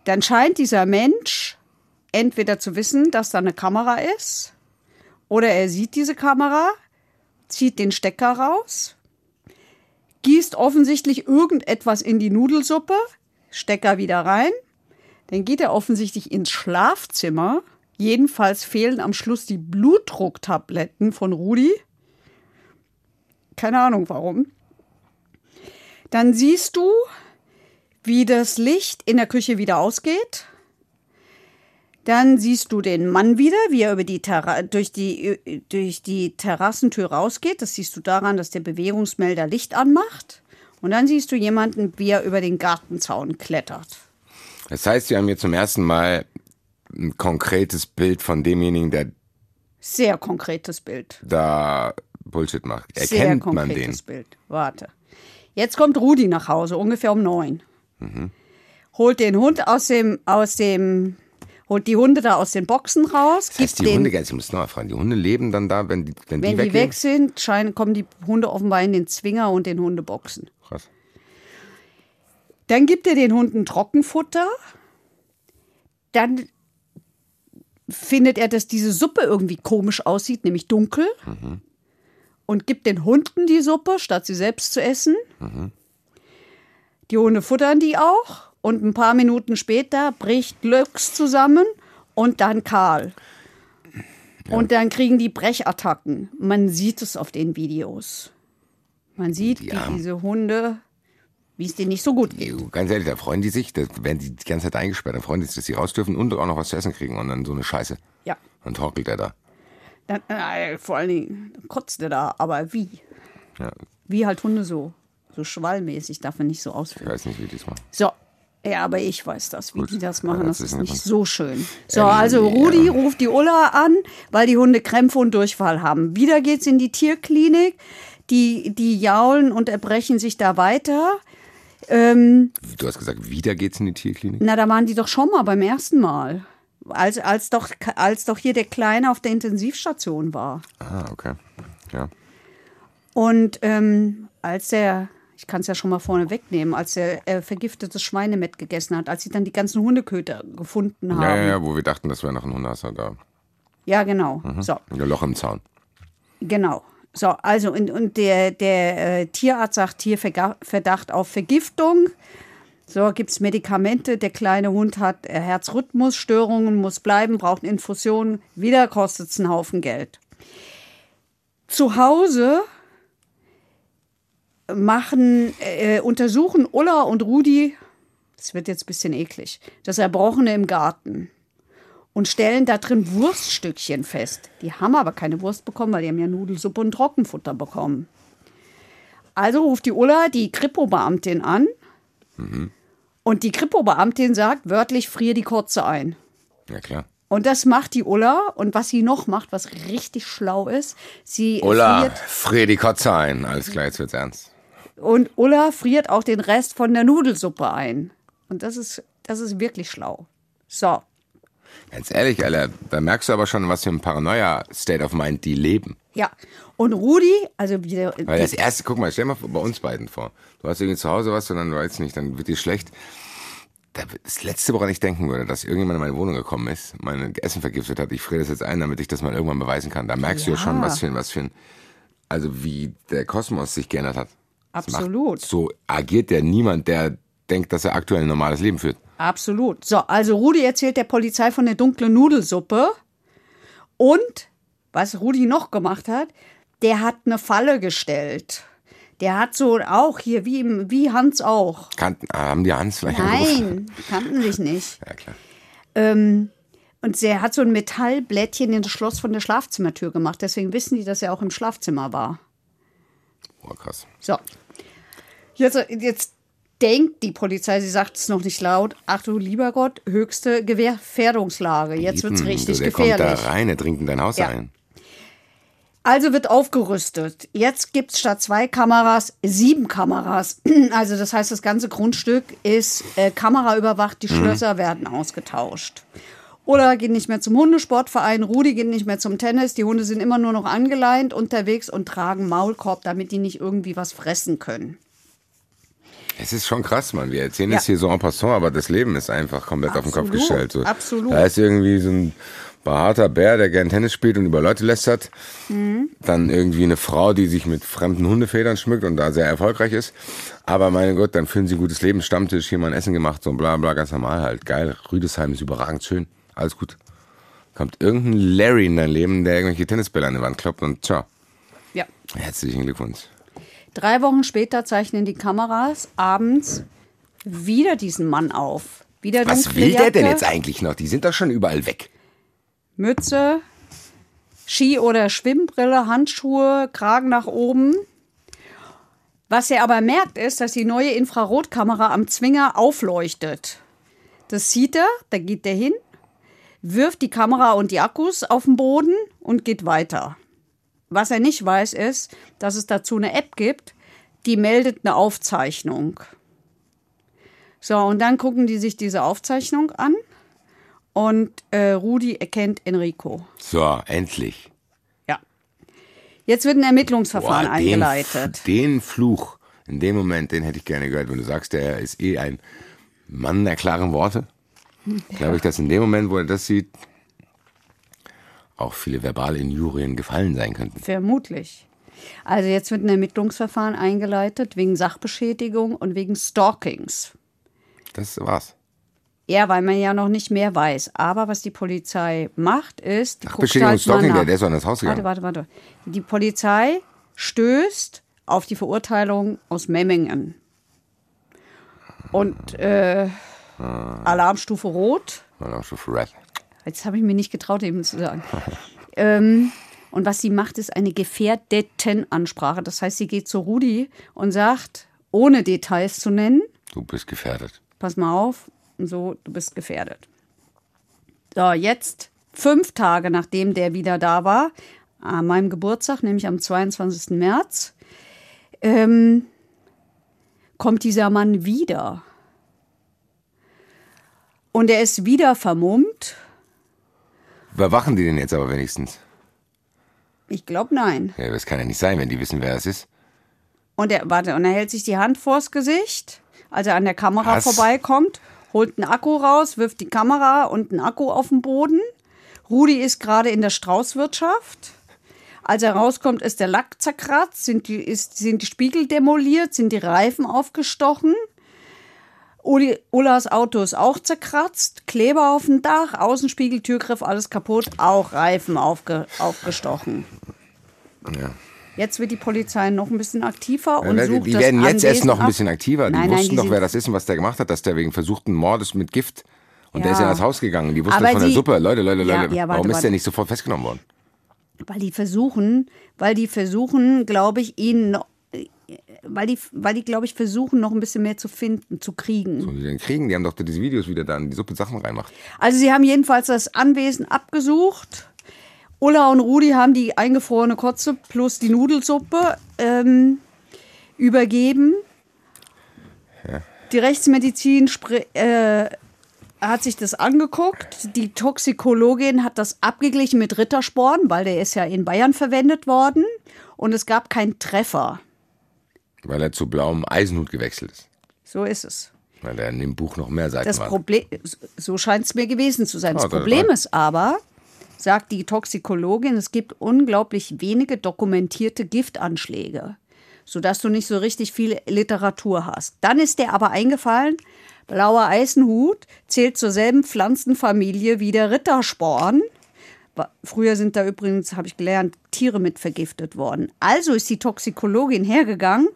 Dann scheint dieser Mensch entweder zu wissen, dass da eine Kamera ist, oder er sieht diese Kamera, zieht den Stecker raus, gießt offensichtlich irgendetwas in die Nudelsuppe, Stecker wieder rein, dann geht er offensichtlich ins Schlafzimmer. Jedenfalls fehlen am Schluss die Blutdrucktabletten von Rudi. Keine Ahnung warum. Dann siehst du, wie das Licht in der Küche wieder ausgeht. Dann siehst du den Mann wieder, wie er über die durch, die, durch die Terrassentür rausgeht. Das siehst du daran, dass der Bewegungsmelder Licht anmacht. Und dann siehst du jemanden, wie er über den Gartenzaun klettert. Das heißt, wir haben hier zum ersten Mal ein konkretes Bild von demjenigen, der Sehr konkretes Bild. da Bullshit macht. Sehr Erkennt man den? konkretes Bild. Warte. Jetzt kommt Rudi nach Hause, ungefähr um neun. Holt den Hund aus dem, aus dem, holt die Hunde da aus den Boxen raus. Das heißt, gibt die Hunde, ich muss noch mal fragen, die Hunde leben dann da, wenn die, wenn, wenn die die weggehen? weg sind, scheinen, kommen die Hunde offenbar in den Zwinger und den Hundeboxen. Krass. Dann gibt er den Hunden Trockenfutter. Dann findet er, dass diese Suppe irgendwie komisch aussieht, nämlich dunkel. Und gibt den Hunden die Suppe, statt sie selbst zu essen. Die Hunde futtern die auch. Und ein paar Minuten später bricht Lux zusammen und dann Karl. Und dann kriegen die Brechattacken. Man sieht es auf den Videos. Man sieht, Die wie diese Hunde, wie es denen nicht so gut geht. Ganz ehrlich, da freuen die sich, da werden die die ganze Zeit eingesperrt, da freuen die sich, dass sie raus dürfen und auch noch was zu essen kriegen und dann so eine Scheiße. Ja. Dann torkelt er da. Dann, äh, vor allen Dingen kotzt er da, aber wie? Ja, Wie halt Hunde so. So schwallmäßig darf man nicht so ich ausführen. weiß nicht, wie die das machen. So. Ja, aber ich weiß das, wie Gut. die das Ja, machen. das Das ist nicht so schön. So, Ähm, also Rudi ja. ruft die Ulla an, weil die Hunde Krämpfe und Durchfall haben. Wieder geht's in die Tierklinik. Die, die jaulen und erbrechen sich da weiter. Ähm, Du hast gesagt, wieder geht's in die Tierklinik? na, da waren die doch schon mal beim ersten Mal. Als, als, doch, als doch hier der Kleine auf der Intensivstation war. Ah, okay. Ja. Und ähm, als er, ich kann es ja schon mal vorne wegnehmen, als er äh, vergiftetes Schweinemett gegessen hat, als sie dann die ganzen Hundeköter gefunden haben. Ja, ja, ja, wo wir dachten, das wäre noch ein Hundehasser da. Ja, genau. So, Ein Loch im Zaun. genau. So, also und, und der, der äh, Tierarzt sagt hier Verdacht auf Vergiftung. So, gibt es Medikamente. Der kleine Hund hat äh, Herzrhythmusstörungen, muss bleiben, braucht Infusionen. Wieder kostet es einen Haufen Geld. Zu Hause machen, äh, untersuchen Ulla und Rudi, das wird jetzt ein bisschen eklig, das Erbrochene im Garten und stellen da drin Wurststückchen fest. Die haben aber keine Wurst bekommen, weil die haben ja Nudelsuppe und Trockenfutter bekommen. Also ruft die Ulla die Kripo-Beamtin an und die Kripo-Beamtin sagt wörtlich, frier die Kotze ein. Ja, klar. Und das macht die Ulla. Und was sie noch macht, was richtig schlau ist, sie Ulla, friert frier die Kotze ein. Alles klar, jetzt wird's ernst. Und Ulla friert auch den Rest von der Nudelsuppe ein. Und das ist, das ist wirklich schlau. So. Ganz ehrlich, Alter, da merkst du aber schon, was für ein Paranoia-State of Mind die leben. Ja. Und Rudi, also wieder. Weil das erste, guck mal, stell mal bei uns beiden vor. Du hast irgendwie zu Hause was und dann weiß nicht, dann wird dir schlecht. Da- Das letzte, woran ich denken würde, dass irgendjemand in meine Wohnung gekommen ist, mein Essen vergiftet hat, ich friere das jetzt ein, damit ich das mal irgendwann beweisen kann. Da merkst du ja Ja. schon, was für ein, was für ein, also wie der Kosmos sich geändert hat. Das macht- Absolut. So agiert ja niemand, der denkt, dass er aktuell ein normales Leben führt. Absolut. So, also Rudi erzählt der Polizei von der dunklen Nudelsuppe. Und was Rudi noch gemacht hat, der hat eine Falle gestellt. Der hat so auch hier, wie, wie Hans auch. Kannten, ah, haben die Hans vielleicht? Nein, die kannten sich nicht. Ja, klar. Ähm, und er hat so ein Metallblättchen in das Schloss von der Schlafzimmertür gemacht. Deswegen wissen die, dass er auch im Schlafzimmer war. Oh, krass. So. Jetzt, jetzt denkt die Polizei, sie sagt es noch nicht laut, ach du lieber Gott, höchste Gefährdungslage. Jetzt wird es richtig der gefährlich. kommt da rein, der dringt in dein Haus Ja. ein. Also wird aufgerüstet. Jetzt gibt es statt zwei Kameras sieben Kameras. Also das heißt, das ganze Grundstück ist äh, kameraüberwacht, die Schlösser werden ausgetauscht. Oder geht nicht mehr zum Hundesportverein, Rudi geht nicht mehr zum Tennis, die Hunde sind immer nur noch angeleint unterwegs und tragen Maulkorb, damit die nicht irgendwie was fressen können. Es ist schon krass, Mann. Wir erzählen Ja. das hier so en passant, aber das Leben ist einfach komplett auf den Kopf Absolut, gestellt. So. absolut. Da ist irgendwie so ein behaarter Bär, der gern Tennis spielt und über Leute lästert. Mhm. Dann irgendwie eine Frau, die sich mit fremden Hundefedern schmückt und da sehr erfolgreich ist. Aber meine Gott, dann führen sie ein gutes Leben, Stammtisch, hier mal ein Essen gemacht, so bla bla, ganz normal halt. Geil, Rüdesheim ist überragend schön, alles gut. Kommt irgendein Larry in dein Leben, der irgendwelche Tennisbälle an die Wand kloppt und tja, Ja. herzlichen Glückwunsch. Drei Wochen später zeichnen die Kameras abends wieder diesen Mann auf. Wieder Was will der denn jetzt eigentlich noch? Die sind doch schon überall weg. Mütze, Ski- oder Schwimmbrille, Handschuhe, Kragen nach oben. Was er aber merkt, ist, dass die neue Infrarotkamera am Zwinger aufleuchtet. Das sieht er, da geht er hin, wirft die Kamera und die Akkus auf den Boden und geht weiter. Was er nicht weiß, ist, dass es dazu eine App gibt, die meldet eine Aufzeichnung. So, und dann gucken die sich diese Aufzeichnung an und äh, Rudi erkennt Enrico. So, endlich. Ja. Jetzt wird ein Ermittlungsverfahren Boah, eingeleitet. Den, den Fluch, in dem Moment, den hätte ich gerne gehört, wenn du sagst, der ist eh ein Mann der klaren Worte. Glaube ich, dass in dem Moment, wo er das sieht, auch viele verbale Injurien gefallen sein könnten. Vermutlich. Also jetzt wird ein Ermittlungsverfahren eingeleitet wegen Sachbeschädigung und wegen Stalkings. Das war's. Ja, weil man ja noch nicht mehr weiß. Aber was die Polizei macht, ist, guckt Beschädigung und halt Stalking, der, der ist doch ins Haus gegangen. Warte, warte, warte. Die Polizei stößt auf die Verurteilung aus Memmingen. Und äh, Ah. Alarmstufe Rot. Für Red. Jetzt habe ich mir nicht getraut, eben zu sagen. ähm, und was sie macht, ist eine Gefährdetenansprache. Das heißt, sie geht zu Rudi und sagt, ohne Details zu nennen, Du bist gefährdet. pass mal auf, und so, du bist gefährdet. So, jetzt, fünf Tage nachdem der wieder da war, an meinem Geburtstag, nämlich am 22. März, ähm, kommt dieser Mann wieder. Und er ist wieder vermummt. Überwachen die den jetzt aber wenigstens? Ich glaube, nein. Ja, das kann ja nicht sein, wenn die wissen, wer das ist. Und er, warte, und er hält sich die Hand vors Gesicht, als er an der Kamera Was? vorbeikommt, holt einen Akku raus, wirft die Kamera und einen Akku auf den Boden. Rudi ist gerade in der Straußwirtschaft. Als er rauskommt, ist der Lack zerkratzt, sind die, ist, sind die Spiegel demoliert, sind die Reifen aufgestochen. Uli, Ullas Auto ist auch zerkratzt, Kleber auf dem Dach, Außenspiegel, Türgriff, alles kaputt, auch Reifen aufge, aufgestochen. Ja. Jetzt wird die Polizei noch ein bisschen aktiver und Ja, sucht die werden jetzt erst noch ein bisschen aktiver. Die Nein, nein, wussten doch, wer das ist und was der gemacht hat, dass der wegen versuchten Mordes mit Gift. Und der Ja. ist ja in das Haus gegangen. Die wussten von der Suppe. Leute, Leute, Ja, Leute. ja, warte, Warum ist warte. der nicht sofort festgenommen worden? Weil die versuchen, weil die versuchen, glaube ich, ihn weil die, weil die, glaube ich, versuchen, noch ein bisschen mehr zu finden, zu kriegen. Und die den kriegen, die haben doch diese Videos wieder da in die Suppe Sachen reinmacht. Also sie haben jedenfalls das Anwesen abgesucht. Ulla und Rudi haben die eingefrorene Kotze plus die Nudelsuppe ähm, übergeben. Die Rechtsmedizin äh, hat sich das angeguckt. Die Toxikologin hat das abgeglichen mit Rittersporn, weil der ist ja in Bayern verwendet worden. Und es gab keinen Treffer. Weil er zu blauem Eisenhut gewechselt ist. So ist es. Weil er in dem Buch noch mehr Seiten Das. Problem, so scheint es mir gewesen zu sein. Das Ah, das Problem ist aber, sagt die Toxikologin, es gibt unglaublich wenige dokumentierte Giftanschläge, sodass du nicht so richtig viel Literatur hast. Dann ist der aber eingefallen, blauer Eisenhut zählt zur selben Pflanzenfamilie wie der Rittersporn. Früher sind da übrigens, habe ich gelernt, Tiere mit vergiftet worden. Also ist die Toxikologin hergegangen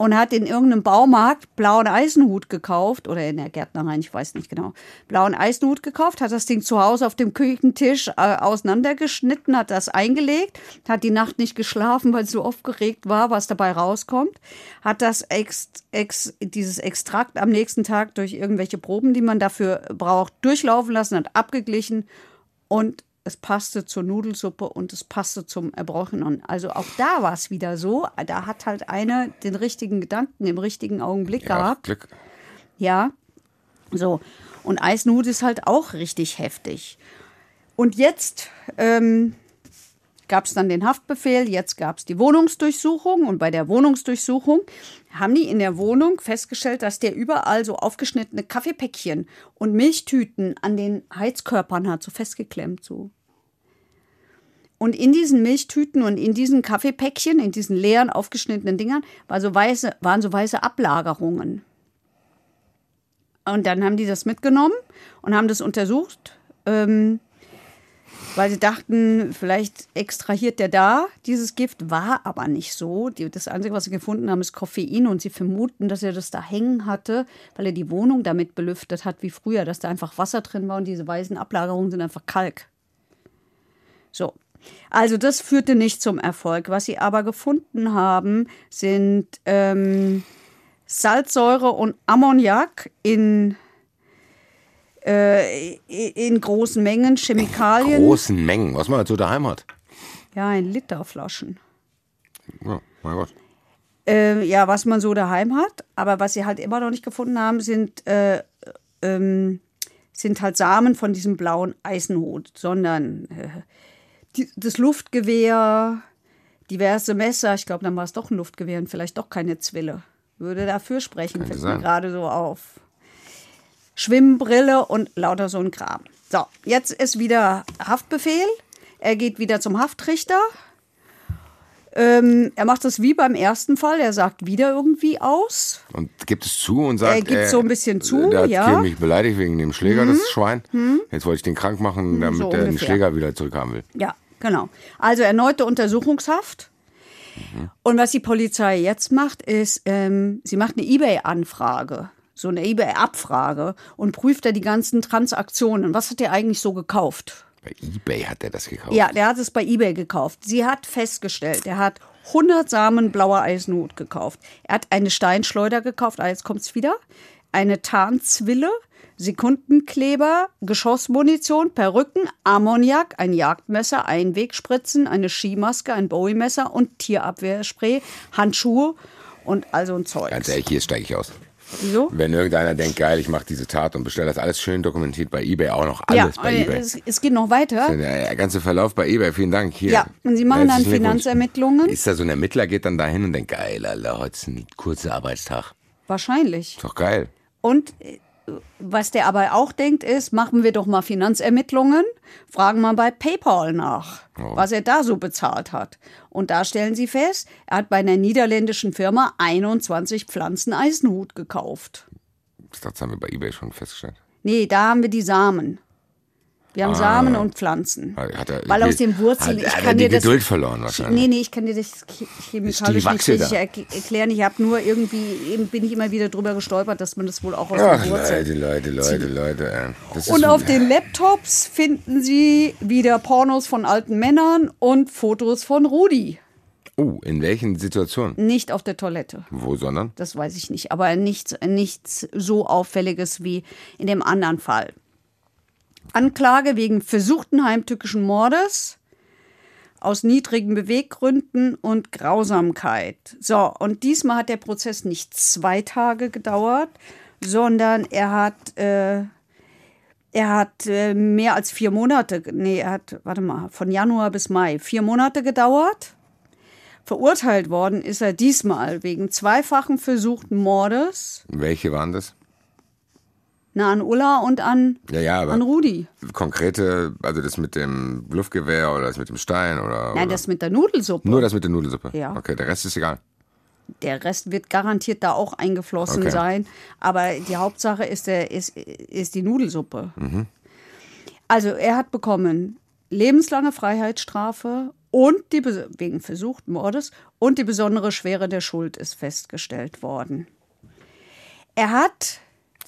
und hat in irgendeinem Baumarkt blauen Eisenhut gekauft oder in der Gärtnerei, ich weiß nicht genau, blauen Eisenhut gekauft, hat das Ding zu Hause auf dem Küchentisch äh, auseinandergeschnitten, hat das eingelegt, hat die Nacht nicht geschlafen, weil sie so aufgeregt war, was dabei rauskommt, hat das ex, ex, dieses Extrakt am nächsten Tag durch irgendwelche Proben, die man dafür braucht, durchlaufen lassen, hat abgeglichen und es passte zur Nudelsuppe und es passte zum Erbrochenen. Also auch da war es wieder so. Da hat halt einer den richtigen Gedanken im richtigen Augenblick ja, gehabt. Glück. Ja. So. Und Eisnut ist halt auch richtig heftig. Und jetzt ähm, gab es dann den Haftbefehl, jetzt gab es die Wohnungsdurchsuchung. Und bei der Wohnungsdurchsuchung haben die in der Wohnung festgestellt, dass der überall so aufgeschnittene Kaffeepäckchen und Milchtüten an den Heizkörpern hat, so festgeklemmt so. Und in diesen Milchtüten und in diesen Kaffeepäckchen, in diesen leeren, aufgeschnittenen Dingern, war so weiße, waren so weiße Ablagerungen. Und dann haben die das mitgenommen und haben das untersucht, ähm, weil sie dachten, vielleicht extrahiert der da dieses Gift, war aber nicht so. Das Einzige, was sie gefunden haben, ist Koffein und sie vermuten, dass er das da hängen hatte, weil er die Wohnung damit belüftet hat wie früher, dass da einfach Wasser drin war und diese weißen Ablagerungen sind einfach Kalk. So. Also das führte nicht zum Erfolg. Was sie aber gefunden haben, sind ähm, Salzsäure und Ammoniak in, äh, in großen Mengen, Chemikalien. Großen Mengen, was man so daheim hat. Ja, in Literflaschen. Ja, mein Gott. Äh, ja, was man so daheim hat. Aber was sie halt immer noch nicht gefunden haben, sind, äh, ähm, sind halt Samen von diesem blauen Eisenhut, sondern äh, die, das Luftgewehr, diverse Messer. Ich glaube, dann war es doch ein Luftgewehr und vielleicht doch keine Zwille. Würde dafür sprechen, fällt mir gerade so auf. Schwimmbrille und lauter so ein Kram. So, jetzt ist wieder Haftbefehl. Er geht wieder zum Haftrichter. Ähm, er macht das wie beim ersten Fall. Er sagt wieder irgendwie aus. Und gibt es zu und sagt, Er gibt so ein bisschen zu, der hat ja. Mhm. mich beleidigt wegen dem Schläger, das Schwein. Jetzt wollte ich den krank machen, damit so er den. Schläger wieder zurückhaben will. Ja, genau. Also erneute Untersuchungshaft. Und was die Polizei jetzt macht, ist, ähm, sie macht eine eBay-Anfrage, so eine eBay-Abfrage und prüft da die ganzen Transaktionen. Was hat er eigentlich so gekauft? Bei Ebay hat er das gekauft. Ja, der hat es bei eBay gekauft. Sie hat festgestellt, er hat 100 Samen blauer Eisenhut gekauft. Er hat eine Steinschleuder gekauft, ah, jetzt kommt's wieder, eine Tarnzwille, Sekundenkleber, Geschossmunition, Perücken, Ammoniak, ein Jagdmesser, Einwegspritzen, eine Skimaske, ein Bowie-Messer und Tierabwehrspray, Handschuhe und also ein Zeug. Ganz ehrlich, hier steige ich aus. Wieso? Wenn irgendeiner denkt, geil, ich mache diese Tat und bestelle das alles schön dokumentiert bei eBay, auch noch alles ja, bei eBay. es, es geht noch weiter. Der ganze Verlauf bei eBay, vielen Dank. Hier. Ja, und Sie machen dann. Finanzermittlungen. Ist da so ein Ermittler, geht dann dahin und denkt, geil, Alter, heute ist ein kurzer Arbeitstag. Wahrscheinlich. Ist doch geil. Und was der aber auch denkt, ist, machen wir doch mal Finanzermittlungen, fragen mal bei PayPal nach, Oh. was er da so bezahlt hat. Und da stellen sie fest, er hat bei einer niederländischen Firma 21 Pflanzen Eisenhut gekauft. Das haben wir bei eBay schon festgestellt. Nee, da haben wir die Samen. Wir haben Samen und Pflanzen. Hat er, Weil aus den Wurzeln, hat, ich kann dir das. Geduld verloren wahrscheinlich. Nee, nee, ich kann dir das che- chemikalisch nicht richtig erklären. Ich habe nur irgendwie, eben bin ich immer wieder drüber gestolpert, dass man das wohl auch aus Ach, den Wurzeln. Leute, Leute, Leute, Leute. ist Und auf den Laptops finden Sie wieder Pornos von alten Männern und Fotos von Rudi. Oh, in welchen Situationen? Nicht auf der Toilette. Wo, sondern? Das weiß ich nicht. Aber nichts, nichts so Auffälliges wie in dem anderen Fall. Anklage wegen versuchten heimtückischen Mordes aus niedrigen Beweggründen und Grausamkeit. So, und diesmal hat der Prozess nicht zwei Tage gedauert, sondern er hat, äh, er hat äh, mehr als vier Monate, nee, er hat, warte mal, von Januar bis Mai, vier Monate gedauert. Verurteilt worden ist er diesmal wegen zweifachen versuchten Mordes Welche waren das? Na, an Ulla und an, Ja, ja, an Rudi. konkrete, also das mit dem Luftgewehr oder das mit dem Stein oder, Nein, oder das mit der Nudelsuppe. nur das mit der Nudelsuppe. Ja. Okay, der Rest ist egal. Der Rest wird garantiert da auch eingeflossen Okay. sein. Aber die Hauptsache ist, der, ist, ist die Nudelsuppe. Mhm. Also er hat bekommen lebenslange Freiheitsstrafe und die wegen versuchten Mordes und die besondere Schwere der Schuld ist festgestellt worden. Er hat,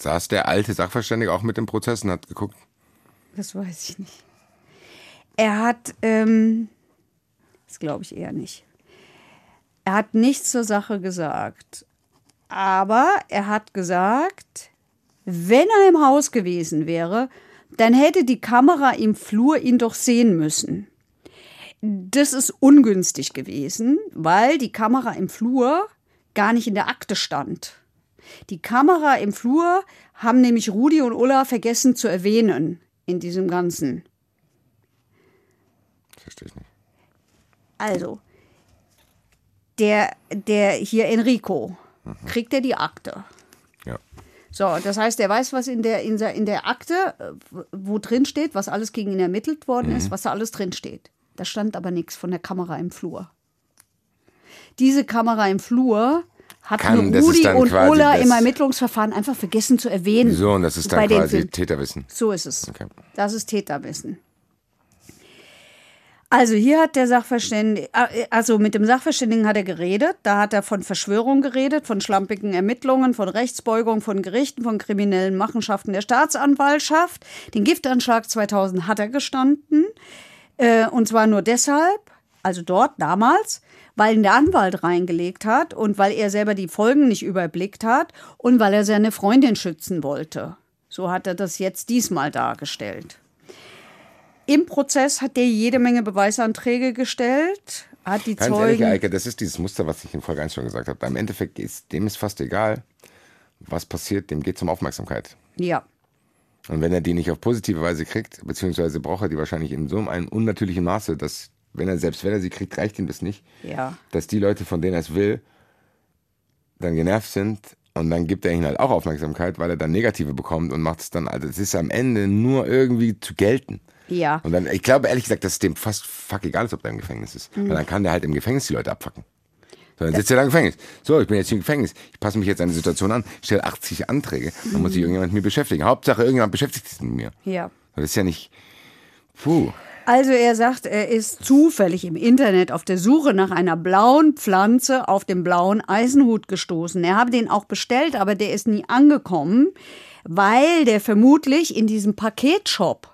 Saß der alte Sachverständige auch mit dem Prozess und hat geguckt? das weiß ich nicht. Er hat, ähm, das glaube ich eher nicht. Er hat nichts zur Sache gesagt. Aber er hat gesagt, wenn er im Haus gewesen wäre, dann hätte die Kamera im Flur ihn doch sehen müssen. Das ist ungünstig gewesen, weil die Kamera im Flur gar nicht in der Akte stand. Die Kamera im Flur haben nämlich Rudi und Ulla vergessen zu erwähnen in diesem Ganzen. Verstehe ich nicht. Also, der, der hier Enrico, kriegt er die Akte. Ja. So, das heißt, er weiß, was in der, in der, in der Akte, äh, wo drin steht, was alles gegen ihn ermittelt worden ist, was da alles drin steht. Da stand aber nichts von der Kamera im Flur. Diese Kamera im Flur hat Kann- Rudi und Ola im Ermittlungsverfahren einfach vergessen zu erwähnen. So, und das ist dann quasi. Täterwissen. So ist es. Okay. Das ist Täterwissen. Also hier hat der Sachverständige, äh, also mit dem Sachverständigen hat er geredet. Da hat er von Verschwörung geredet, von schlampigen Ermittlungen, von Rechtsbeugung, von Gerichten, von kriminellen Machenschaften der Staatsanwaltschaft. Den Giftanschlag 2000 hat er gestanden. Äh, und zwar nur deshalb, also dort damals, weil ihn der Anwalt reingelegt hat und weil er selber die Folgen nicht überblickt hat und weil er seine Freundin schützen wollte. So hat er das jetzt diesmal dargestellt. Im Prozess hat er jede Menge Beweisanträge gestellt, hat die Ganz ehrlich, Zeugen. Eike, das ist dieses Muster, was ich in Folge 1 schon gesagt habe. Im Endeffekt ist dem ist fast egal, was passiert, dem geht es um Aufmerksamkeit. Ja, Und wenn er die nicht auf positive Weise kriegt, beziehungsweise braucht er die wahrscheinlich in so einem unnatürlichen Maße, dass, wenn er, selbst wenn er sie kriegt, reicht ihm das nicht, ja. dass die Leute, von denen er es will, dann genervt sind und dann gibt er ihnen halt auch Aufmerksamkeit, weil er dann Negative bekommt und macht es dann, also es ist am Ende nur irgendwie zu gelten. Ja. Und dann, ich glaube ehrlich gesagt, dass es dem fast fuck egal ist, ob der im Gefängnis ist. Mhm. Weil dann kann der halt im Gefängnis die Leute abfacken. So, dann sitzt er da im Gefängnis. So, ich bin jetzt im Gefängnis. Ich passe mich jetzt an die Situation an, stelle 80 Anträge, dann muss sich Mhm. irgendjemand mit mir beschäftigen. Hauptsache, irgendjemand beschäftigt sich mit mir. Ja. Das ist ja nicht. Puh. Also er sagt, er ist zufällig im Internet auf der Suche nach einer blauen Pflanze auf den blauen Eisenhut gestoßen. Er habe den auch bestellt, aber der ist nie angekommen, weil der vermutlich in diesem Paketshop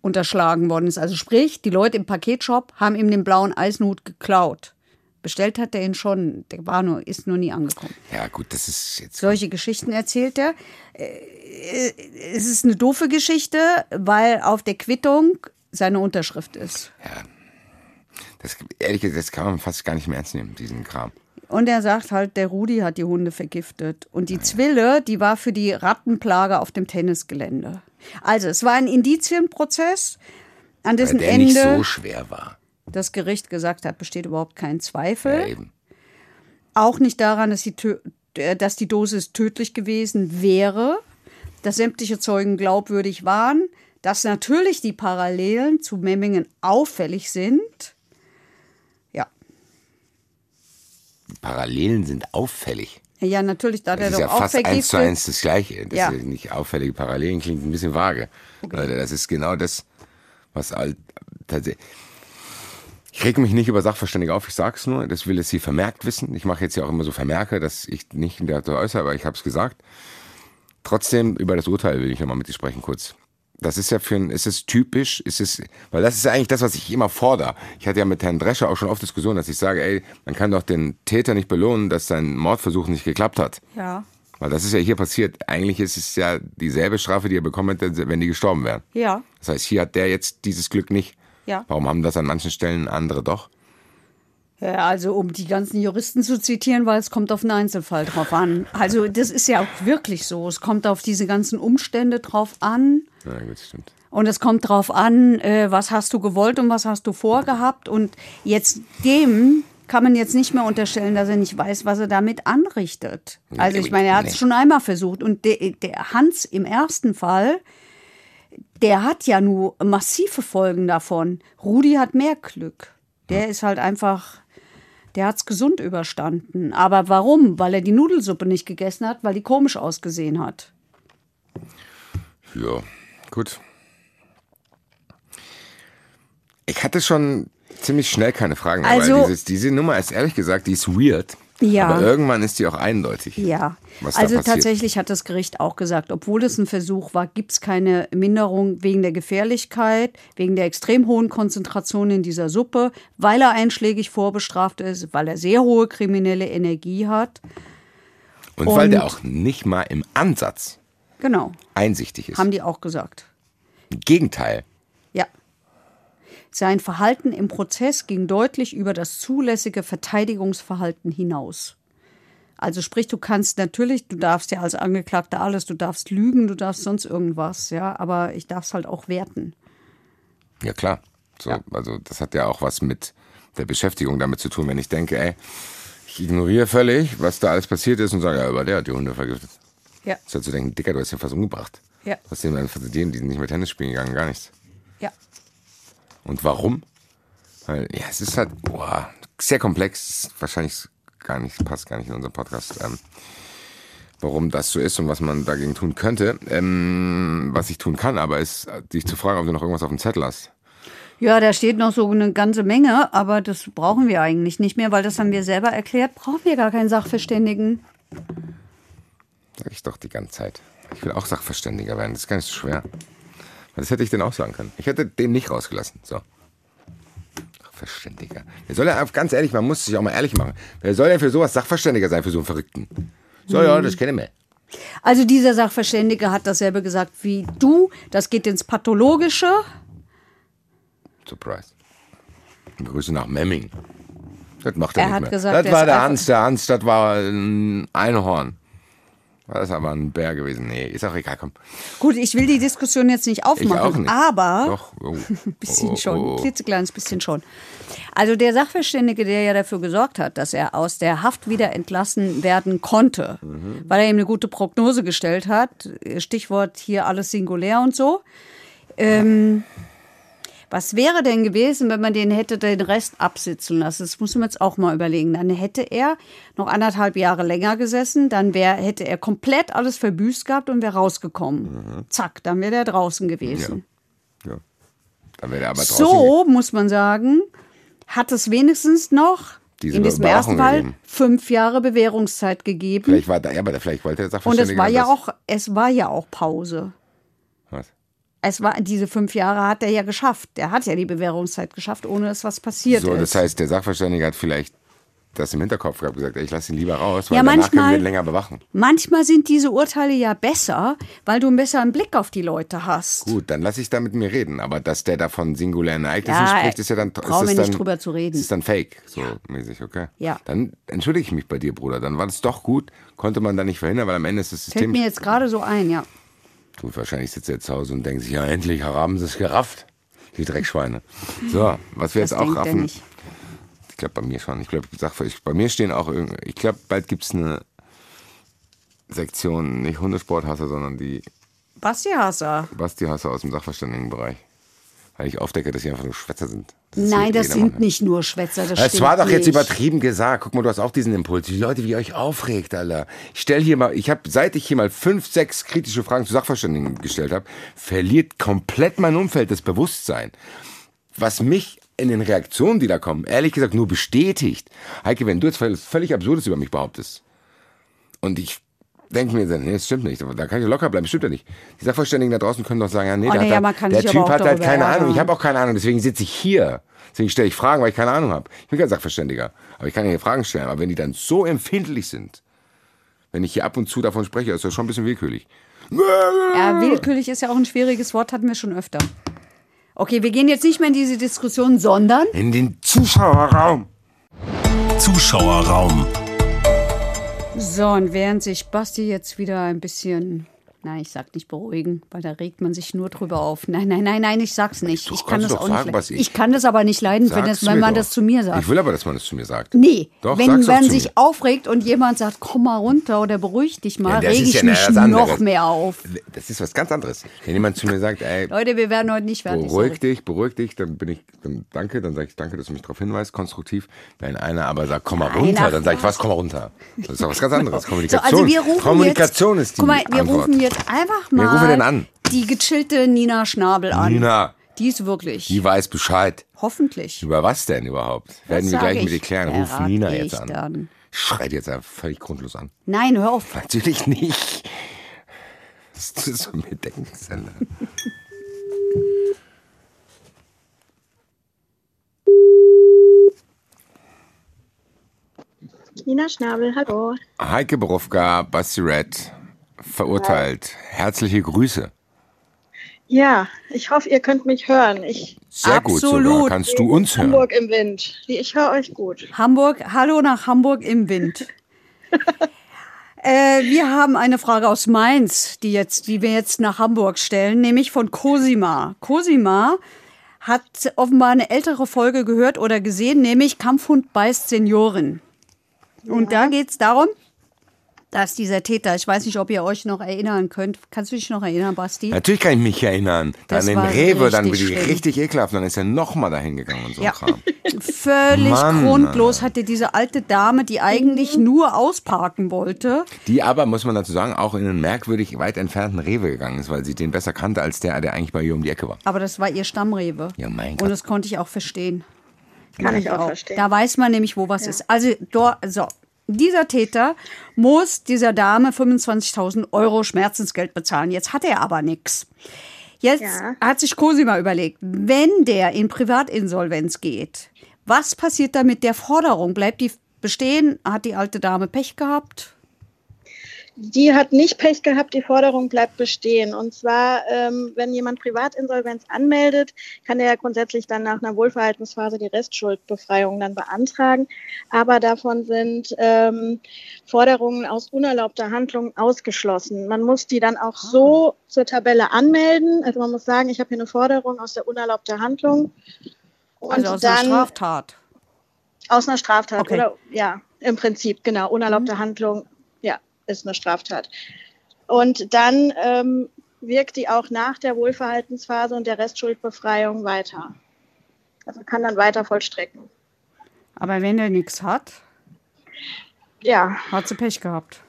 unterschlagen worden ist. Also sprich, die Leute im Paketshop haben ihm den blauen Eisenhut geklaut. Bestellt hat er ihn schon, der war nur, ist nur nie angekommen. Ja, gut, das ist jetzt. Solche Geschichten erzählt er. Äh, Es ist eine doofe Geschichte, weil auf der Quittung seine Unterschrift ist. Das, ehrlich gesagt, das kann man fast gar nicht mehr ernst nehmen, diesen Kram. Und er sagt halt, der Rudi hat die Hunde vergiftet. Und die Zwille, die war für die Rattenplage auf dem Tennisgelände. Also, es war ein Indizienprozess, an Weil dessen der Ende nicht so schwer war. das Gericht gesagt hat, besteht überhaupt kein Zweifel. Ja. Auch nicht daran, dass die, äh, dass die Dosis tödlich gewesen wäre, dass sämtliche Zeugen glaubwürdig waren, dass natürlich die Parallelen zu Memmingen auffällig sind. Ja, Parallelen sind auffällig. ja natürlich, da der Das ist doch ja auch fast eins zu vergiftet. eins das Gleiche. Das Ja. ist nicht auffällige Parallelen, klingt ein bisschen vage. Leute, das ist genau das, was tatsächlich. Ich reg mich nicht über Sachverständige auf, ich sag's nur, das will es Sie vermerkt wissen. Ich mache jetzt ja auch immer so Vermerke, dass ich nicht in der Art äußere, aber ich habe es gesagt. Trotzdem, über das Urteil will ich nochmal mit dir sprechen kurz. Das ist ja für ein, ist es typisch, ist es, weil das ist ja eigentlich das, was ich immer fordere. Ich hatte ja mit Herrn Drescher auch schon oft Diskussionen, dass ich sage, ey, man kann doch den Täter nicht belohnen, dass sein Mordversuch nicht geklappt hat. Ja, Weil das ist ja hier passiert. Eigentlich ist es ja dieselbe Strafe, die er bekommen hätte, wenn die gestorben wären. ja, Das heißt, hier hat der jetzt dieses Glück nicht. Ja. Warum haben das an manchen Stellen andere doch? Ja, also um die ganzen Juristen zu zitieren, weil es kommt auf den Einzelfall drauf an. Also das ist ja auch wirklich so. Es kommt auf diese ganzen Umstände drauf an. Ja, gut, stimmt. Und es kommt drauf an, äh, was hast du gewollt und was hast du vorgehabt. Und jetzt dem kann man jetzt nicht mehr unterstellen, dass er nicht weiß, was er damit anrichtet. Also ich meine, er hat es schon einmal versucht. Und der, der Hans im ersten Fall, der hat ja nur massive Folgen davon. Rudi hat mehr Glück. Der ist halt einfach, der hat es gesund überstanden. Aber warum? Weil er die Nudelsuppe nicht gegessen hat, weil die komisch ausgesehen hat. Ja, gut. Ich hatte schon ziemlich schnell keine Fragen mehr, Also- weil dieses, diese Nummer ist ehrlich gesagt, die ist weird. Ja. Aber irgendwann ist die auch eindeutig. Ja, also tatsächlich hat das Gericht auch gesagt, obwohl es ein Versuch war, gibt es keine Minderung wegen der Gefährlichkeit, wegen der extrem hohen Konzentration in dieser Suppe, weil er einschlägig vorbestraft ist, weil er sehr hohe kriminelle Energie hat. Und, weil der Und- auch nicht mal im Ansatz Genau, einsichtig ist. haben die auch gesagt. Im Gegenteil. Ja. Sein Verhalten im Prozess ging deutlich über das zulässige Verteidigungsverhalten hinaus. Also sprich, du kannst natürlich, du darfst ja als Angeklagter alles, du darfst lügen, du darfst sonst irgendwas, ja, aber ich darf es halt auch werten. Ja, klar. So, Ja. Also das hat ja auch was mit der Beschäftigung damit zu tun, wenn ich denke, ey, ich ignoriere völlig, was da alles passiert ist und sage, ja, aber der hat die Hunde vergiftet. Ja, Statt zu denken, Dicker, du hast den fast umgebracht. ja, Was dem dann verdient, die sind nicht mehr Tennis spielen gegangen, gar nichts. ja. Und warum? Weil, ja, es ist halt, boah, sehr komplex, wahrscheinlich gar nicht, passt gar nicht in unseren Podcast, ähm, warum das so ist und was man dagegen tun könnte. Ähm, was ich tun kann, aber ist, dich zu fragen, ob du noch irgendwas auf dem Zettel hast. Ja, da steht noch so eine ganze Menge, aber das brauchen wir eigentlich nicht mehr, weil das haben wir selber erklärt. Brauchen wir gar keinen Sachverständigen. Sag ich doch die ganze Zeit. Ich will auch Sachverständiger werden, das ist gar nicht so schwer. Das hätte ich denn auch sagen können. Ich hätte den nicht rausgelassen. So. Sachverständiger. Wer soll ja, ganz ehrlich, man muss sich auch mal ehrlich machen. Wer soll denn für sowas Sachverständiger sein, für so einen Verrückten? So, ja, das kenne ich. Also dieser Sachverständige hat dasselbe gesagt wie du. Das geht ins Pathologische. Surprise. Grüße nach Memming. Das macht er, Er nicht hat mehr. gesagt, das war der Hans. Der Hans, das war ein Einhorn. War das aber ein Bär gewesen? Nee, ist auch egal, komm. Gut, ich will die Diskussion jetzt nicht Ich aufmachen, auch nicht. aber Doch, oh. ein bisschen Oh, schon, oh, oh. klitzekleines bisschen schon. Also der Sachverständige, der ja dafür gesorgt hat, dass er aus der Haft wieder entlassen werden konnte, Mhm. weil er ihm eine gute Prognose gestellt hat, Stichwort hier alles singulär und so. Ähm, was wäre denn gewesen, wenn man den hätte den Rest absitzen lassen? Das muss man jetzt auch mal überlegen. Dann hätte er noch anderthalb Jahre länger gesessen, dann wär, hätte er komplett alles verbüßt gehabt und wäre rausgekommen. Zack, dann wäre er draußen gewesen. Ja. Dann wäre er aber draußen. So, muss man sagen, hat es wenigstens noch Diese in diesem ersten Fall gegeben. fünf Jahre Bewährungszeit gegeben. Vielleicht war da, ja, aber vielleicht wollte der Und es war ja auch, es war ja auch Pause. Was? Es war, diese fünf Jahre hat er ja geschafft. Der hat ja die Bewährungszeit geschafft, ohne dass was passiert So, ist. das heißt, der Sachverständige hat vielleicht das im Hinterkopf gehabt, gesagt, ich lasse ihn lieber raus, weil Ja, danach können manchmal- wir ihn länger bewachen. Manchmal sind diese Urteile ja besser, weil du einen besseren Blick auf die Leute hast. Gut, dann lasse ich da mit mir reden. Aber dass der da von singulären Ereignissen Ja, spricht, ist ja dann, brauchen das wir dann nicht drüber zu reden. Ist dann fake, so mäßig, okay? Ja. Dann entschuldige ich mich bei dir, Bruder. Dann war das doch gut, konnte man da nicht verhindern, weil am Ende ist das Fällt System. mir jetzt gerade so ein, ja. Gut, wahrscheinlich sitzt er jetzt zu Hause und denkt sich, ja, endlich haben sie es gerafft. Die Dreckschweine. So, was wir Das jetzt auch raffen. Ich glaube, bei mir schon. Ich glaube, bei mir stehen auch irgendwie. Ich glaube, bald gibt es eine Sektion, nicht Hundesporthasser, sondern die Basti Hasser. Basti-Hasser aus dem Sachverständigenbereich. Weil ich aufdecke, dass sie einfach nur Schwätzer sind. Das Nein, das Mann. sind nicht nur Schwätzer, das Es stimmt war doch jetzt nicht. übertrieben gesagt. Guck mal, du hast auch diesen Impuls. Die Leute, wie ihr euch aufregt, Alter. Ich stell hier mal, ich habe, seit ich hier mal fünf, sechs kritische Fragen zu Sachverständigen gestellt habe, verliert komplett mein Umfeld das Bewusstsein. Was mich in den Reaktionen, die da kommen, ehrlich gesagt nur bestätigt. Heike, wenn du jetzt völlig Absurdes über mich behauptest und ich denke mir, dann, nee, das stimmt nicht, aber da kann ich locker bleiben, das stimmt ja nicht. Die Sachverständigen da draußen können doch sagen, ja, nee, Oh, der, nee, ja, kann der Typ hat halt keine Ahnung, ich habe auch keine Ahnung, deswegen sitze ich hier. Deswegen stelle ich Fragen, weil ich keine Ahnung habe. Ich bin kein Sachverständiger, aber ich kann ja hier Fragen stellen. Aber wenn die dann so empfindlich sind, wenn ich hier ab und zu davon spreche, ist das schon ein bisschen willkürlich. Ja, willkürlich ist ja auch ein schwieriges Wort, hatten wir schon öfter. Okay, wir gehen jetzt nicht mehr in diese Diskussion, sondern In den Zuschauerraum. Zuschauerraum. So, und während sich Basti jetzt wieder ein bisschen, nein, ich sag nicht beruhigen, weil da regt man sich nur drüber auf. Nein, nein, nein, nein, ich sag's nicht. Du Ich kann das auch sagen, nicht. Basti. Ich kann das aber nicht leiden, wenn, das, wenn man doch. das zu mir sagt. Ich will aber, dass man das zu mir sagt. Nee, Doch, wenn, zu sich mir. aufregt und jemand sagt, komm mal runter oder beruhig dich mal, Ja, ist ich ja mich noch mehr auf. Das ist was ganz anderes. Wenn jemand zu mir sagt, ey, Leute, wir werden heute nicht fertig. beruhig sorry. dich, beruhig dich, dann bin ich, dann danke, dann sage ich danke, dass du mich darauf hinweist, konstruktiv. Wenn einer aber sagt, komm mal Nein, runter, dann sage ich, was, komm mal runter. Das ist doch was ganz anderes. So, Kommunikation. also wir rufen Kommunikation jetzt, ist die Guck mal, wir Antwort. rufen jetzt einfach mal rufen wir denn an? die gechillte Nina Schnabel an. Nina, Die ist wirklich. die weiß Bescheid. Hoffentlich. Über was denn überhaupt? Werden wir gleich mit dir klären. Ja, Ruf Nina jetzt an. dann. Schreit jetzt einfach völlig grundlos an. Nein, hör auf. Natürlich nicht. Was ist das so mit Denkensender? Nina Schnabel, hallo. Heike Borowka, Basti Red, verurteilt. Herzliche Grüße. Ja, ich hoffe, ihr könnt mich hören. Ich Sehr gut sogar. Absolut. Kannst du uns hören? Hamburg im Wind. Ich höre euch gut. Hamburg, hallo nach Hamburg im Wind. äh, wir haben eine Frage aus Mainz, die, jetzt, die wir jetzt nach Hamburg stellen, nämlich von Cosima. Cosima hat offenbar eine ältere Folge gehört oder gesehen, nämlich Kampfhund beißt Seniorin. Und da geht es darum, dass dieser Täter, ich weiß nicht, ob ihr euch noch erinnern könnt, kannst du dich noch erinnern, Basti? Natürlich kann ich mich erinnern. Dann Das den war Rewe, dann die schlimm. richtig ekelhaft. Dann ist er nochmal dahin gegangen und so Ja. Kram. Völlig Mann, grundlos hatte diese alte Dame, die eigentlich nur ausparken wollte, Die aber, muss man dazu sagen, auch in einen merkwürdig weit entfernten Rewe gegangen ist, weil sie den besser kannte als der, der eigentlich bei ihr um die Ecke war. aber das war ihr Stammrewe. Ja, mein Und Gott. das konnte ich auch verstehen. Kann ich auch verstehen. Da weiß man nämlich, wo was ist. Also, dort, so. Dieser Täter muss dieser Dame 25.000 Euro Schmerzensgeld bezahlen. Jetzt hat er aber nichts. Jetzt Ja. hat sich Cosima überlegt, wenn der in Privatinsolvenz geht, was passiert da mit der Forderung? Bleibt die bestehen? Hat die alte Dame Pech gehabt? Die hat nicht Pech gehabt, die Forderung bleibt bestehen. Und zwar, ähm, wenn jemand Privatinsolvenz anmeldet, kann er ja grundsätzlich dann nach einer Wohlverhaltensphase die Restschuldbefreiung dann beantragen. Aber davon sind ähm, Forderungen aus unerlaubter Handlung ausgeschlossen. Man muss die dann auch so zur Tabelle anmelden. Also man muss sagen, ich habe hier eine Forderung aus der unerlaubter Handlung. Und Also aus dann einer Straftat. aus einer Straftat, Okay. oder? Ja, im Prinzip, genau. Unerlaubte Handlung, ja, ist eine Straftat. Und dann ähm, wirkt die auch nach der Wohlverhaltensphase und der Restschuldbefreiung weiter. Also kann dann weiter vollstrecken. Aber wenn der nichts hat, Ja, hat sie Pech gehabt.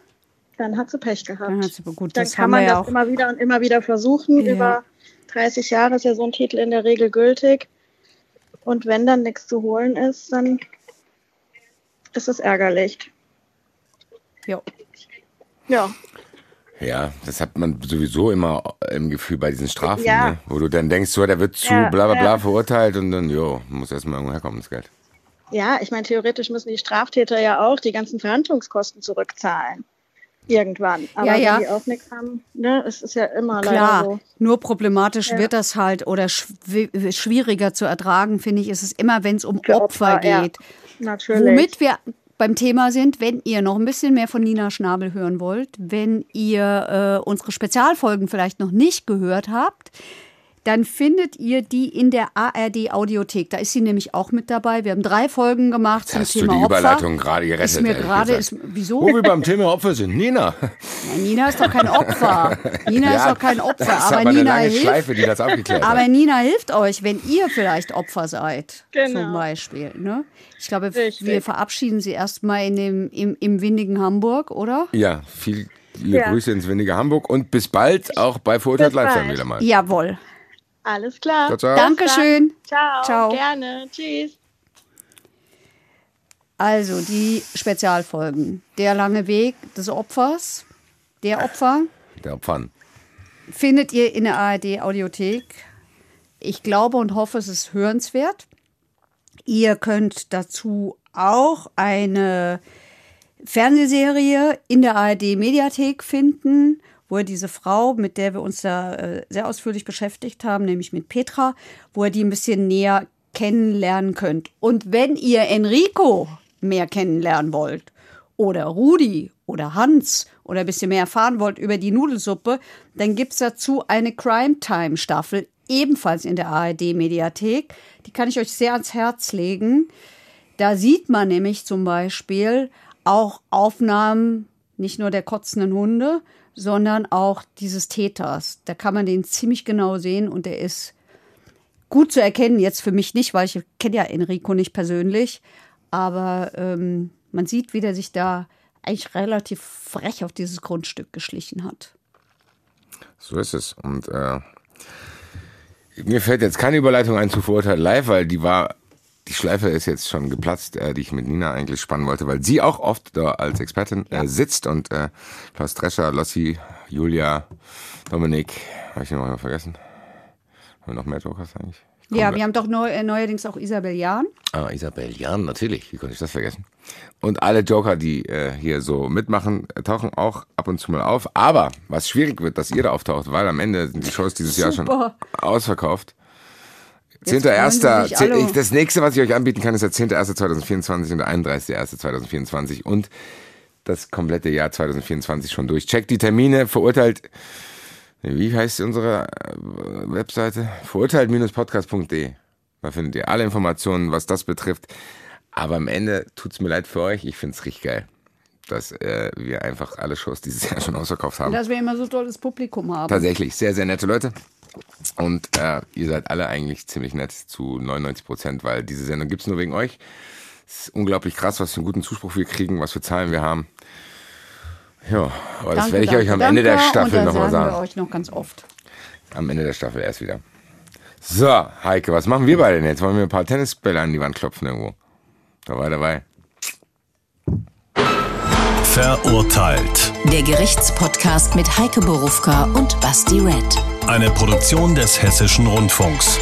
dann hat sie Pech gehabt. Dann hat sie, gut, dann das kann man ja das auch. immer wieder und immer wieder versuchen. Ja. Über 30 Jahre ist ja so ein Titel in der Regel gültig. Und wenn dann nichts zu holen ist, dann ist es ärgerlich. Jo. Ja, Ja, das hat man sowieso immer im Gefühl bei diesen Strafen, Ja. ne? wo du dann denkst, so, der wird zu Ja, bla bla bla ja. verurteilt und dann, jo, muss erstmal irgendwo herkommen, das Geld. Ja, ich meine, theoretisch müssen die Straftäter ja auch die ganzen Verhandlungskosten zurückzahlen. Irgendwann. Aber Ja, ja. wenn die auch nichts haben, ne, es ist ja immer Klar, leider so. nur problematisch Ja. wird das halt oder schw schwieriger zu ertragen, finde ich, ist es immer, wenn es um Opfer, Opfer, ja. geht. Natürlich. Womit wir beim Thema sind, wenn ihr noch ein bisschen mehr von Nina Schnabel hören wollt, wenn ihr äh, unsere Spezialfolgen vielleicht noch nicht gehört habt, dann findet ihr die in der ARD Audiothek. Da ist sie nämlich auch mit dabei. Wir haben drei Folgen gemacht zum Hast du Thema die Opfer. Überleitung gerade gerettet? Ist mir gerade, ist, wieso? Wo wir beim Thema Opfer sind. Nina. Ja, Nina ist doch kein Opfer. Nina ist doch kein Opfer. Das ist aber aber eine Nina lange hilft. Schleife, die das aufgeklärt hat. Aber Nina hilft euch, wenn ihr vielleicht Opfer seid, Genau. zum Beispiel. Ne? Ich glaube, Richtig. wir verabschieden sie erstmal in dem, im, im windigen Hamburg, oder? Ja, viele Ja. Grüße ins windige Hamburg und bis bald auch bei Verurteilt Bis Live dann wieder mal. Jawohl. Alles klar. Ciao, ciao. Dankeschön. Ciao. Ciao. Gerne. Tschüss. Also die Spezialfolgen. Der lange Weg des Opfers, der Opfer, Der Opfern. findet ihr in der ARD Audiothek. Ich glaube und hoffe, es ist hörenswert. Ihr könnt dazu auch eine Fernsehserie in der ARD Mediathek finden, wo ihr diese Frau, mit der wir uns da äh, sehr ausführlich beschäftigt haben, nämlich mit Petra, wo ihr die ein bisschen näher kennenlernen könnt. Und wenn ihr Enrico mehr kennenlernen wollt oder Rudi oder Hans oder ein bisschen mehr erfahren wollt über die Nudelsuppe, dann gibt es dazu eine Crime Time Staffel, ebenfalls in der ARD Mediathek. Die kann ich euch sehr ans Herz legen. Da sieht man nämlich zum Beispiel auch Aufnahmen nicht nur der kotzenden Hunde, sondern auch dieses Täters. Da kann man den ziemlich genau sehen und der ist gut zu erkennen. Jetzt für mich nicht, weil ich kenne ja Enrico nicht persönlich. Aber ähm, man sieht, wie der sich da eigentlich relativ frech auf dieses Grundstück geschlichen hat. So ist es. Und äh, mir fällt jetzt keine Überleitung ein zu Verurteilt Live, weil die war, die Schleife ist jetzt schon geplatzt, äh, die ich mit Nina eigentlich spannen wollte, weil sie auch oft da als Expertin äh, sitzt und äh, Klaus Drescher, Lossi, Julia, Dominik, habe ich noch mal vergessen? Haben wir noch mehr Jokers eigentlich? Ich Ja, wir haben doch neu, äh, neuerdings auch Isabel Jahn. Ah, Isabel Jan, natürlich. Wie konnte ich das vergessen? Und alle Joker, die äh, hier so mitmachen, äh, tauchen auch ab und zu mal auf. Aber was schwierig wird, dass ihr da auftaucht, weil am Ende sind die Shows dieses Jahr schon ausverkauft. Jetzt 10.1. freuen sie sich alle. ich- Das nächste, was ich euch anbieten kann, ist der 10.1.2024 und der 31.1.2024 und das komplette Jahr 2024 schon durch. Checkt die Termine, verurteilt, wie heißt unsere äh, Webseite? Verurteilt-podcast.de. Da findet ihr alle Informationen, was das betrifft. Aber am Ende tut's mir leid für euch. Ich find's richtig geil, dass äh, wir einfach alle Shows dieses Jahr schon ausverkauft haben. Dass wir immer so tolles Publikum haben. Tatsächlich, sehr, sehr nette Leute. Und äh, ihr seid alle eigentlich ziemlich nett zu 99 Prozent, weil diese Sendung gibt's nur wegen euch. Es ist unglaublich krass, was für einen guten Zuspruch wir kriegen, was für Zahlen wir haben. Ja, aber das Danke, werde ich danke, euch am danke. Ende der Staffel und nochmal das sagen. sagen. wir euch noch ganz oft. Am Ende der Staffel erst wieder. So, Heike, was machen wir beide denn jetzt? Wollen wir ein paar Tennisbälle an die Wand klopfen irgendwo? Dabei, dabei. Verurteilt. Der Gerichtspodcast mit Heike Borufka und Basti Red. Eine Produktion des Hessischen Rundfunks.